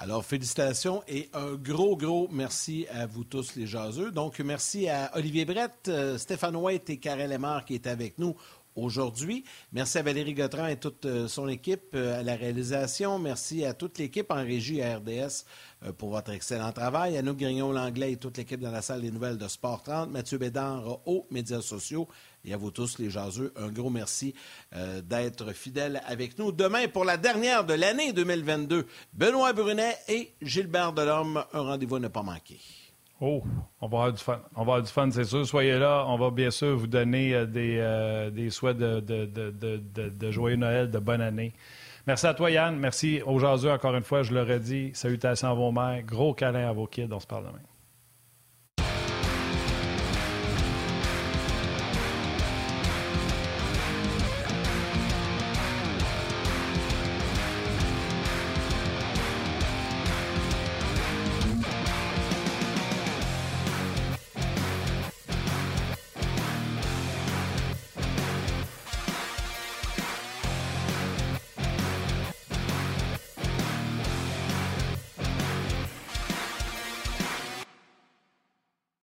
Alors, félicitations et un gros, gros merci à vous tous, les jaseux. Donc, merci à Olivier Brett, euh, Stéphane White et Karel Lemar qui est avec nous aujourd'hui. Merci à Valérie Gautran et toute euh, son équipe euh, à la réalisation. Merci à toute l'équipe en régie à RDS euh, pour votre excellent travail. À nous, Grignon-Langlais et toute l'équipe dans la salle des nouvelles de Sport 30. Mathieu Bédard aux médias sociaux. Et à vous tous, les jaseux, un gros merci d'être fidèles avec nous. Demain, pour la dernière de l'année 2022, Benoît Brunet et Gilbert Delorme. Un rendez-vous à ne pas manquer. Oh, on va avoir du fun. On va avoir du fun, c'est sûr. Soyez là. On va bien sûr vous donner euh, des, euh, des souhaits de, de, de, de, joyeux Noël, de bonne année. Merci à toi, Yann. Merci aux encore une fois. Je le redis. Salutations à vos mères. Gros câlin à vos kids. On se parle demain.